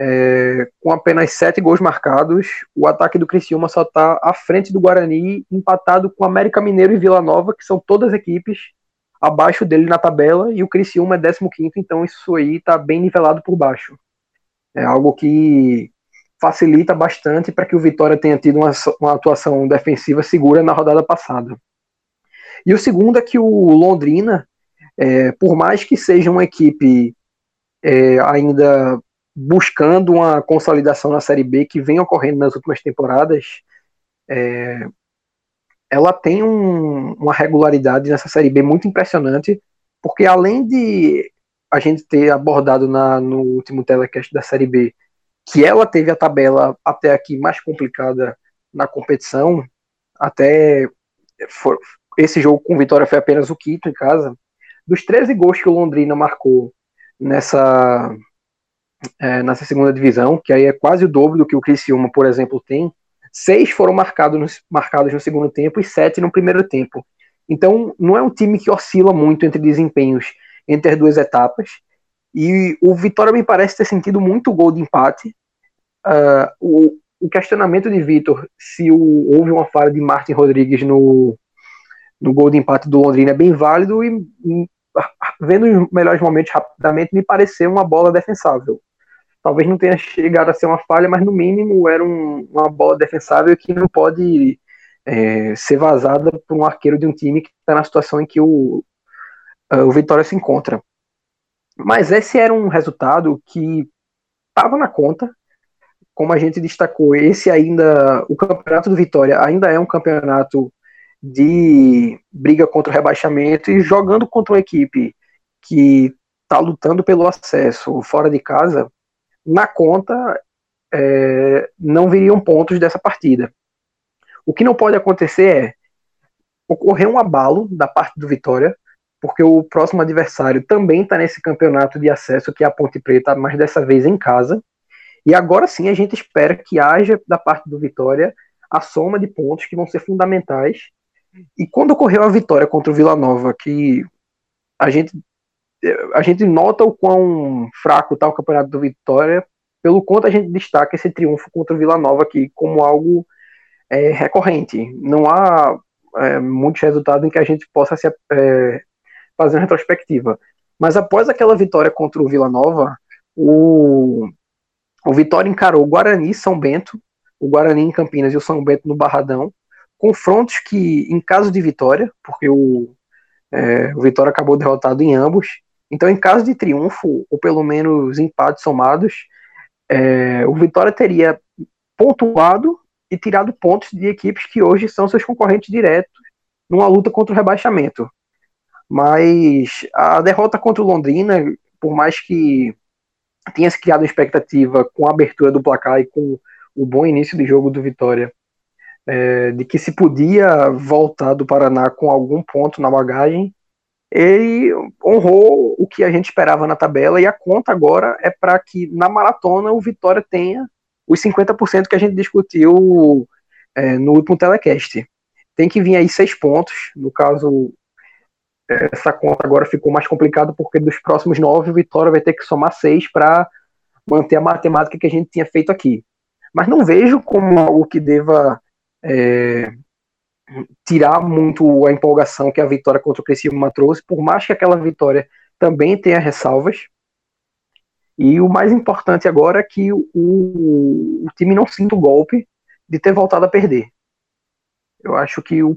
É, com apenas sete gols marcados, o ataque do Criciúma só está à frente do Guarani, empatado com América Mineiro e Vila Nova, que são todas equipes abaixo dele na tabela, e o Criciúma é 15, então isso aí está bem nivelado por baixo. É algo que facilita bastante para que o Vitória tenha tido uma, uma, atuação defensiva segura na rodada passada. E o segundo é que o Londrina, é, por mais que seja uma equipe é, ainda buscando uma consolidação na Série B que vem ocorrendo nas últimas temporadas, é, ela tem um, uma regularidade nessa Série B muito impressionante, porque além de a gente ter abordado na, no último telecast da Série B que ela teve a tabela até aqui mais complicada na competição, até for, esse jogo com vitória foi apenas o quinto em casa. Dos 13 gols que o Londrina marcou nessa, é, nessa segunda divisão, que aí é quase o dobro do que o Criciúma, por exemplo, tem, seis foram marcados no, marcados no segundo tempo e sete no primeiro tempo. Então, não é um time que oscila muito entre desempenhos entre as duas etapas. E o Vitória me parece ter sentido muito gol de empate. Uh, o, o, questionamento de Vitor se o, houve uma falha de Martin Rodrigues no, no gol de empate do Londrina é bem válido e, e vendo os melhores momentos rapidamente me pareceu uma bola defensável. Talvez não tenha chegado a ser uma falha, mas no mínimo era um, uma bola defensável que não pode é, ser vazada por um arqueiro de um time que está na situação em que o, o Vitória se encontra. Mas esse era um resultado que estava na conta, como a gente destacou, esse ainda, o campeonato do Vitória ainda é um campeonato de briga contra o rebaixamento e jogando contra uma equipe que está lutando pelo acesso fora de casa, na conta é, não viriam pontos dessa partida. O que não pode acontecer é ocorrer um abalo da parte do Vitória, porque o próximo adversário também está nesse campeonato de acesso, que é a Ponte Preta, mas dessa vez em casa. E agora sim a gente espera que haja da parte do Vitória a soma de pontos que vão ser fundamentais. E quando ocorreu a vitória contra o Vila Nova, que a gente a gente nota o quão fraco está o campeonato do Vitória, pelo quanto a gente destaca esse triunfo contra o Vila Nova aqui como algo é, recorrente. Não há é, muitos resultados em que a gente possa se, é, fazendo retrospectiva. Mas após aquela vitória contra o Vila Nova, o, o Vitória encarou o Guarani São Bento, o Guarani em Campinas e o São Bento no Barradão, confrontos que, em caso de vitória, porque o, é, o Vitória acabou derrotado em ambos, então em caso de triunfo, ou pelo menos empates somados, é, o Vitória teria pontuado e tirado pontos de equipes que hoje são seus concorrentes diretos numa luta contra o rebaixamento. Mas a derrota contra o Londrina, por mais que tenha se criado uma expectativa com a abertura do placar e com o bom início de jogo do Vitória, é, de que se podia voltar do Paraná com algum ponto na bagagem, ele honrou o que a gente esperava na tabela e a conta agora é para que na maratona o Vitória tenha os 50% que a gente discutiu é, no último telecast. Tem que vir aí seis pontos, no caso essa conta agora ficou mais complicada porque dos próximos nove, o Vitória vai ter que somar seis para manter a matemática que a gente tinha feito aqui. mas não vejo como algo que deva é, tirar muito a empolgação que a vitória contra o Criciúma trouxe, por mais que aquela vitória também tenha ressalvas. E o mais importante agora é que o, o time não sinta o golpe de ter voltado a perder. Eu acho que o,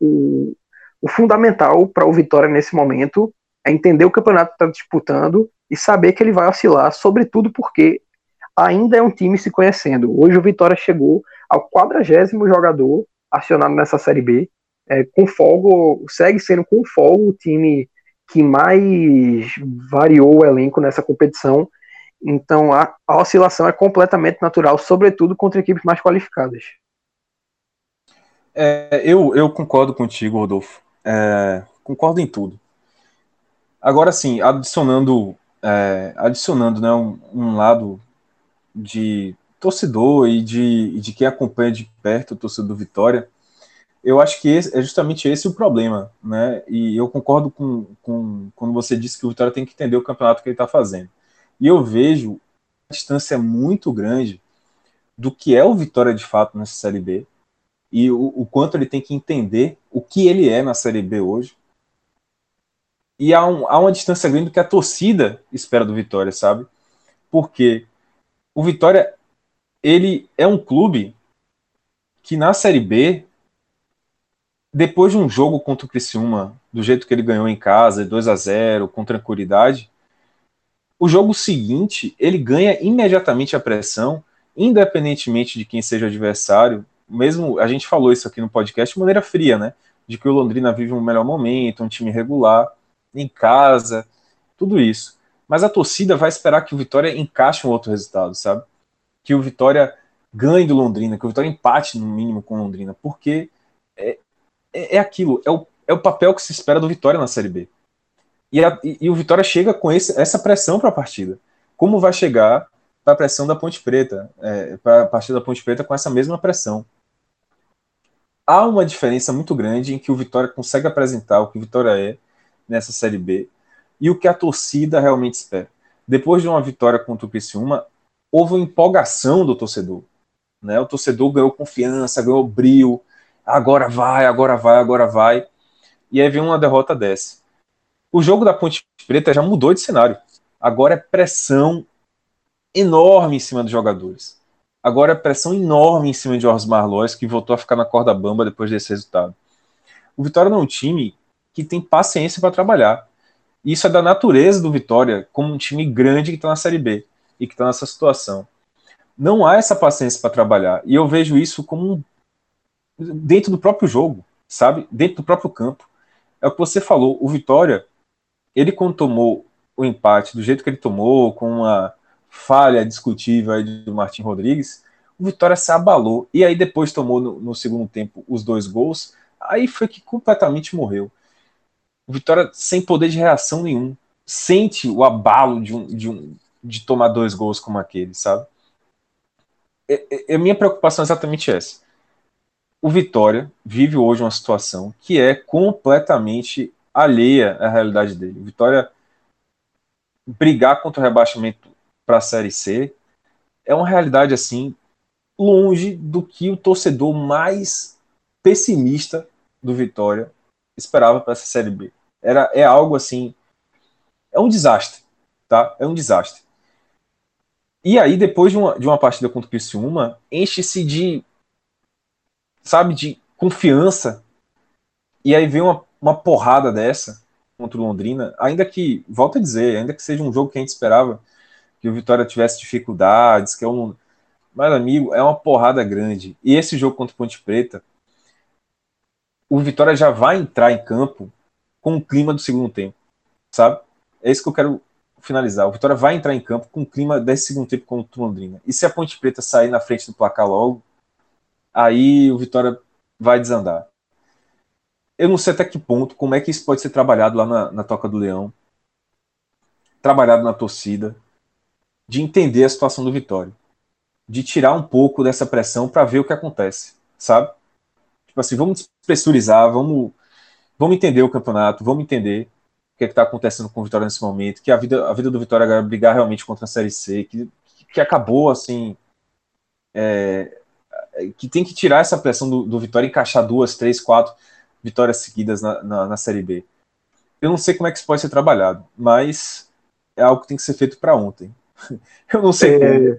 o, o fundamental para o Vitória nesse momento é entender o campeonato que está disputando e saber que ele vai oscilar, sobretudo porque ainda é um time se conhecendo. Hoje o Vitória chegou ao quadragésimo jogador acionado nessa Série B, é, com folga, segue sendo com folga o time que mais variou o elenco nessa competição. Então a, a oscilação é completamente natural, sobretudo contra equipes mais qualificadas. É, eu, eu concordo contigo, Rodolfo. É, concordo em tudo. Agora sim, adicionando, é, adicionando né, um, um, lado de torcedor e de, de quem acompanha de perto o torcedor do Vitória, eu acho que esse, é justamente esse o problema, né? E eu concordo com, com quando você disse que o Vitória tem que entender o campeonato que ele está fazendo. E eu vejo uma distância muito grande do que é o Vitória de fato nessa Série B e o, o quanto ele tem que entender o que ele é na Série B hoje. E há, um, há uma distância grande do que a torcida espera do Vitória, sabe? Porque o Vitória ele é um clube que na Série B, depois de um jogo contra o Criciúma, do jeito que ele ganhou em casa, 2 a 0 com tranquilidade, o jogo seguinte ele ganha imediatamente a pressão, independentemente de quem seja o adversário. Mesmo a gente falou isso aqui no podcast de maneira fria, né? De que o Londrina vive um melhor momento, um time regular, em casa, tudo isso. Mas a torcida vai esperar que o Vitória encaixe um outro resultado, sabe? Que o Vitória ganhe do Londrina, que o Vitória empate no mínimo com o Londrina, porque é, é, é aquilo, é o, é o papel que se espera do Vitória na Série B. E, a, e, o Vitória chega com esse, essa pressão para a partida. Como vai chegar para a pressão da Ponte Preta, é, para a partida da Ponte Preta com essa mesma pressão? Há uma diferença muito grande em que o Vitória consegue apresentar o que o Vitória é nessa Série B e o que a torcida realmente espera. Depois de uma vitória contra o Criciúma, houve uma empolgação do torcedor. Né? O torcedor ganhou confiança, ganhou brilho, agora vai, agora vai, agora vai. E aí vem uma derrota dessa. O jogo da Ponte Preta já mudou de cenário. Agora é pressão enorme em cima dos jogadores. Agora é pressão enorme em cima de Osmar Lois, que voltou a ficar na corda bamba depois desse resultado. O Vitória não é um time que tem paciência para trabalhar. Isso é da natureza do Vitória, como um time grande que está na Série B e que está nessa situação. Não há essa paciência para trabalhar. E eu vejo isso como um, dentro do próprio jogo, sabe? Dentro do próprio campo. É o que você falou. O Vitória, ele quando tomou o empate do jeito que ele tomou, com uma falha discutível aí do Martin Rodrigues, o Vitória se abalou. E aí depois tomou no, no segundo tempo os dois gols. Aí foi que completamente morreu. O Vitória sem poder de reação nenhum. Sente o abalo de um, de um, de tomar dois gols como aquele, sabe? É, é, a minha preocupação é exatamente essa. O Vitória vive hoje uma situação que é completamente alheia à realidade dele. O Vitória brigar contra o rebaixamento para a Série C é uma realidade assim longe do que o torcedor mais pessimista do Vitória esperava para essa Série B. Era, é algo assim, é um desastre, tá? É um desastre. E aí, depois de uma, de uma partida contra o Criciúma, enche-se de, sabe, de confiança. E aí vem uma, uma porrada dessa contra o Londrina, ainda que, volto a dizer, ainda que seja um jogo que a gente esperava que o Vitória tivesse dificuldades, que é um. Mas, amigo, é uma porrada grande. E esse jogo contra o Ponte Preta, o Vitória já vai entrar em campo com o clima do segundo tempo, sabe? É isso que eu quero finalizar, o Vitória vai entrar em campo com o clima desse segundo tempo contra o Londrina. E se a Ponte Preta sair na frente do placar logo, aí o Vitória vai desandar. Eu não sei até que ponto, como é que isso pode ser trabalhado lá na, na Toca do Leão, trabalhado na torcida, de entender a situação do Vitória, de tirar um pouco dessa pressão para ver o que acontece, sabe? Tipo assim, vamos pressurizar, vamos, vamos entender o campeonato, vamos entender que é está acontecendo com o Vitória nesse momento, que a vida, a vida do Vitória é brigar realmente contra a Série C, que, que acabou assim é, que tem que tirar essa pressão do, do Vitória e encaixar duas, três, quatro vitórias seguidas na, na, na, Série B. Eu não sei como é que isso pode ser trabalhado, mas é algo que tem que ser feito para ontem. Eu não sei é... como,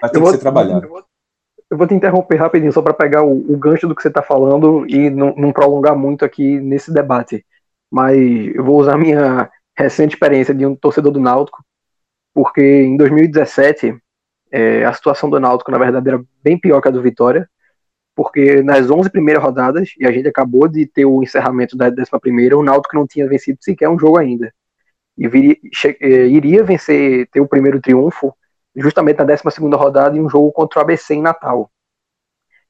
mas tem que ser trabalhado. Eu vou te interromper rapidinho só para pegar o, o, gancho do que você está falando e não, não, prolongar muito aqui nesse debate. Mas eu vou usar minha recente experiência de um torcedor do Náutico, porque em 2017 é, a situação do Náutico, na verdade, era bem pior que a do Vitória, porque nas 11 primeiras rodadas, e a gente acabou de ter o encerramento da 11 primeira, o Náutico não tinha vencido sequer um jogo ainda. E viria, é, iria vencer, ter o primeiro triunfo justamente na 12 segunda rodada em um jogo contra o ABC em Natal.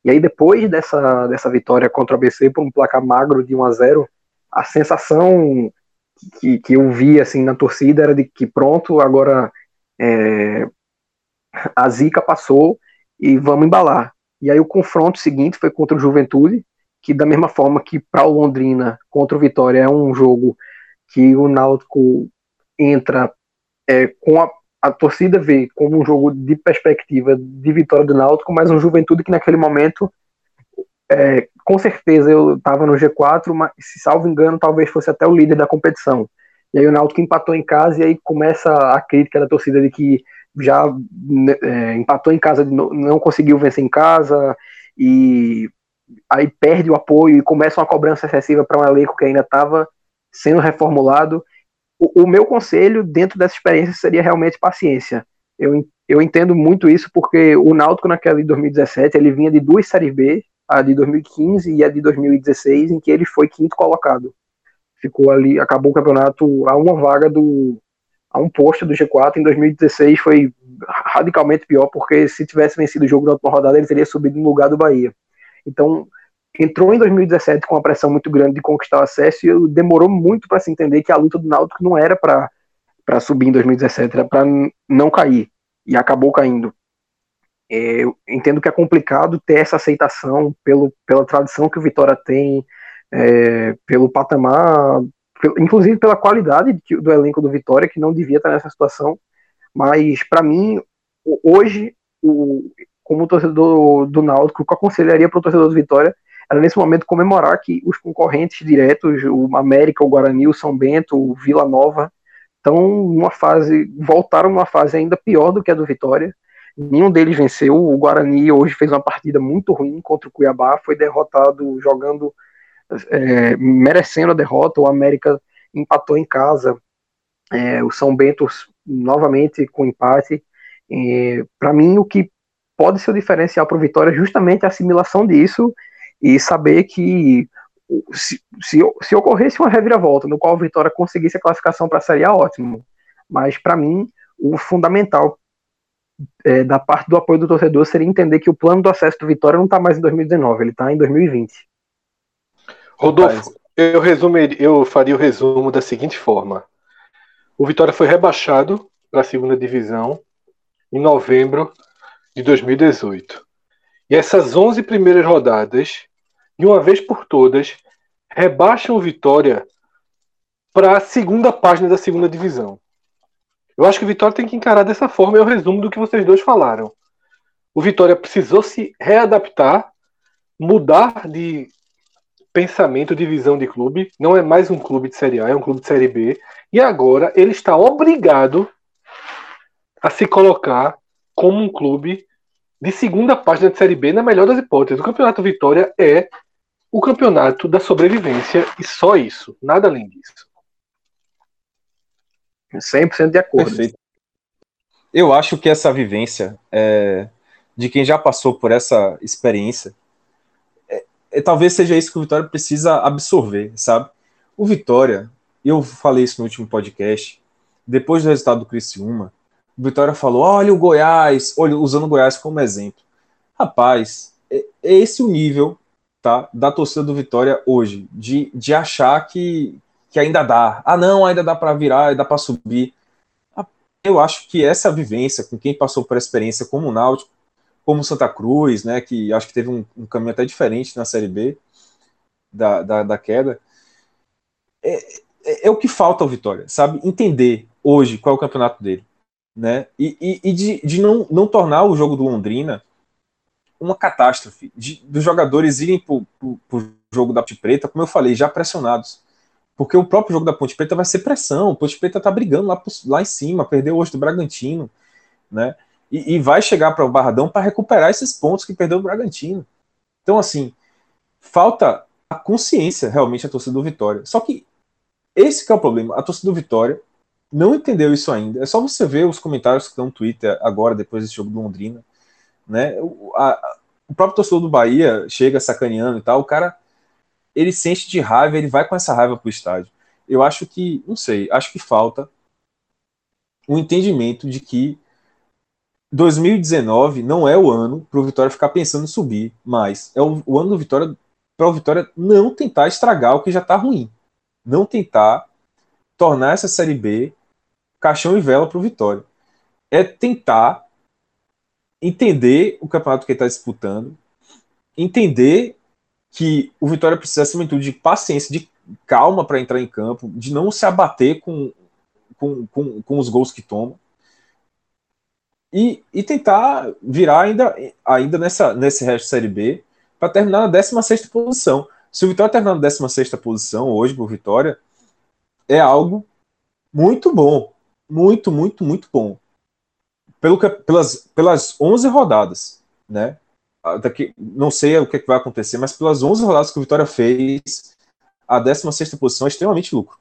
E aí depois dessa, dessa vitória contra o ABC por um placar magro de 1 a 0 a sensação que, que eu vi assim na torcida era de que pronto, agora é, a zica passou e vamos embalar. E aí o confronto seguinte foi contra o Juventude, que da mesma forma que para o Londrina contra o Vitória é um jogo que o Náutico entra é, com a, a torcida vê como um jogo de perspectiva de vitória do Náutico, mas um Juventude que naquele momento é, com certeza eu estava no G4, mas se salvo engano talvez fosse até o líder da competição. E aí o Náutico empatou em casa e aí começa a crítica da torcida de que já né, é, empatou em casa, não conseguiu vencer em casa e aí perde o apoio e começa uma cobrança excessiva para um elenco que ainda estava sendo reformulado. O, o, meu conselho dentro dessa experiência seria realmente paciência. Eu, eu entendo muito isso porque o Náutico naquela de 2017 ele vinha de duas séries B, a de 2015 e a de 2016, em que ele foi quinto colocado. Ficou ali, acabou o campeonato a uma vaga do, a um posto do G4. Em 2016 foi radicalmente pior, porque se tivesse vencido o jogo na última rodada, ele teria subido no lugar do Bahia. Então, entrou em 2017 com uma pressão muito grande de conquistar o acesso e demorou muito para se entender que a luta do Náutico não era para subir em 2017, era para não cair. E acabou caindo. É, eu entendo que é complicado ter essa aceitação pelo, pela tradição que o Vitória tem, é, pelo patamar inclusive pela qualidade do elenco do Vitória, que não devia estar nessa situação. Mas, para mim, hoje, o, como torcedor do Náutico, o que eu aconselharia para o torcedor do Vitória era, nesse momento, comemorar que os concorrentes diretos, o América, o Guarani, o São Bento, o Vila Nova, estão numa fase, voltaram numa fase ainda pior do que a do Vitória. Nenhum deles venceu. O Guarani hoje fez uma partida muito ruim contra o Cuiabá, foi derrotado jogando é, merecendo a derrota, o América empatou em casa, é, o São Bento novamente com empate. Para mim, o que pode ser o diferencial para o Vitória é justamente a assimilação disso e saber que se, se, se, ocorresse uma reviravolta no qual o Vitória conseguisse a classificação para a Série A, ótimo. Mas para mim, o fundamental é, da parte do apoio do torcedor seria entender que o plano do acesso do Vitória não está mais em 2019, ele está em 2020. Rodolfo, eu, resumiria, eu faria o resumo da seguinte forma: o Vitória foi rebaixado para a segunda divisão em novembro de 2018. E essas 11 primeiras rodadas, de uma vez por todas, rebaixam o Vitória para a segunda página da segunda divisão. Eu acho que o Vitória tem que encarar dessa forma, é o resumo do que vocês dois falaram. O Vitória precisou se readaptar, mudar de pensamento de visão de clube. Não é mais um clube de Série A, é um clube de Série B. E agora ele está obrigado a se colocar como um clube de segunda página de Série B, na melhor das hipóteses. O Campeonato Vitória é o campeonato da sobrevivência e só isso, nada além disso. 100% de acordo. Perfeito. Eu acho que essa vivência é, de quem já passou por essa experiência é, talvez seja isso que o Vitória precisa absorver, sabe? O Vitória, eu falei isso no último podcast, depois do resultado do Criciúma, o Vitória falou: olha o Goiás, olha, usando o Goiás como exemplo. Rapaz, é, é esse o nível tá, da torcida do Vitória hoje, de, de achar que, que ainda dá. Ah, não, ainda dá para virar, ainda dá para subir. Eu acho que essa vivência com quem passou por experiência como o Náutico como Santa Cruz, né, que acho que teve um, um caminho até diferente na Série B da, da, da queda. É, é, é, o que falta ao Vitória, sabe? Entender hoje qual é o campeonato dele, né? E, e, e de, de não, não tornar o jogo do Londrina uma catástrofe de, dos jogadores irem para o jogo da Preta, como eu falei, já pressionados. Porque o próprio jogo da Ponte Preta vai ser pressão. Ponte Preta tá brigando lá, lá em cima, perdeu hoje do Bragantino, né? E, e vai chegar para o Barradão para recuperar esses pontos que perdeu o Bragantino. Então, assim, falta a consciência realmente a torcida do Vitória. Só que esse que é o problema. A torcida do Vitória não entendeu isso ainda. É só você ver os comentários que estão no Twitter agora, depois desse jogo do Londrina. Né? O, a, o próprio torcedor do Bahia chega sacaneando e tal. O cara ele sente de raiva, ele vai com essa raiva pro estádio. Eu acho que, não sei, acho que falta o um entendimento de que 2019 não é o ano para o Vitória ficar pensando em subir, mas é o, o ano do Vitória para o Vitória não tentar estragar o que já está ruim, não tentar tornar essa série B caixão e vela para o Vitória. É tentar entender o campeonato que ele está disputando, entender que o Vitória precisa, acima de tudo, de paciência, de calma para entrar em campo, de não se abater com, com, com, com os gols que toma. E, e tentar virar ainda, ainda nessa, nesse resto de Série B para terminar na 16 posição. Se o Vitória terminar na 16 posição hoje por Vitória, é algo muito bom. Muito, muito, muito bom. Pelo que, pelas, pelas 11 rodadas, né? Daqui, não sei o que, vai acontecer, mas pelas 11 rodadas que o Vitória fez, a 16 posição é extremamente lucro.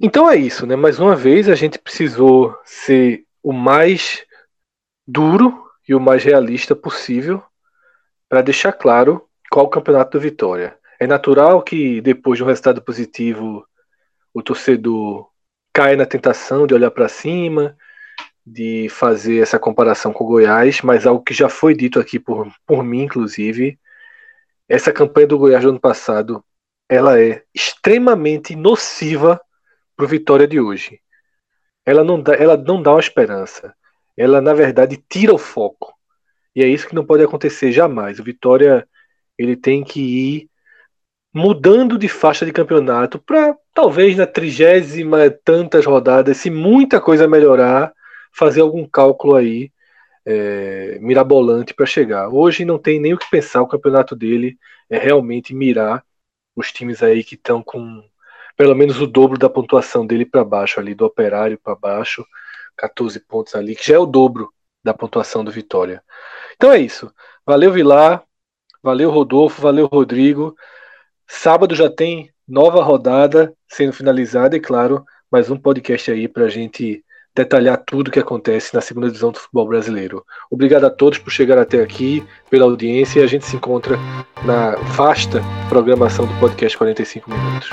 Então é isso, né? Mais uma vez a gente precisou ser o mais duro e o mais realista possível para deixar claro qual o campeonato do Vitória. É natural que depois de um resultado positivo o torcedor caia na tentação de olhar para cima, de fazer essa comparação com o Goiás, mas algo que já foi dito aqui por, por mim, inclusive, essa campanha do Goiás do ano passado, ela é extremamente nociva para o Vitória de hoje. Ela não, dá, ela não dá uma esperança. Ela, na verdade, tira o foco. E é isso que não pode acontecer jamais. O Vitória ele tem que ir mudando de faixa de campeonato para talvez na trigésima tantas rodadas, se muita coisa melhorar, fazer algum cálculo aí é, mirabolante para chegar. Hoje não tem nem o que pensar, o campeonato dele é realmente mirar os times aí que estão com pelo menos o dobro da pontuação dele para baixo ali, do Operário para baixo, 14 pontos ali, que já é o dobro da pontuação do Vitória. Então é isso. Valeu Vilar, valeu Rodolfo, valeu Rodrigo. Sábado já tem nova rodada sendo finalizada e claro, mais um podcast aí para a gente detalhar tudo o que acontece na segunda divisão do futebol brasileiro. Obrigado a todos por chegar até aqui, pela audiência, e a gente se encontra na vasta programação do podcast 45 Minutos.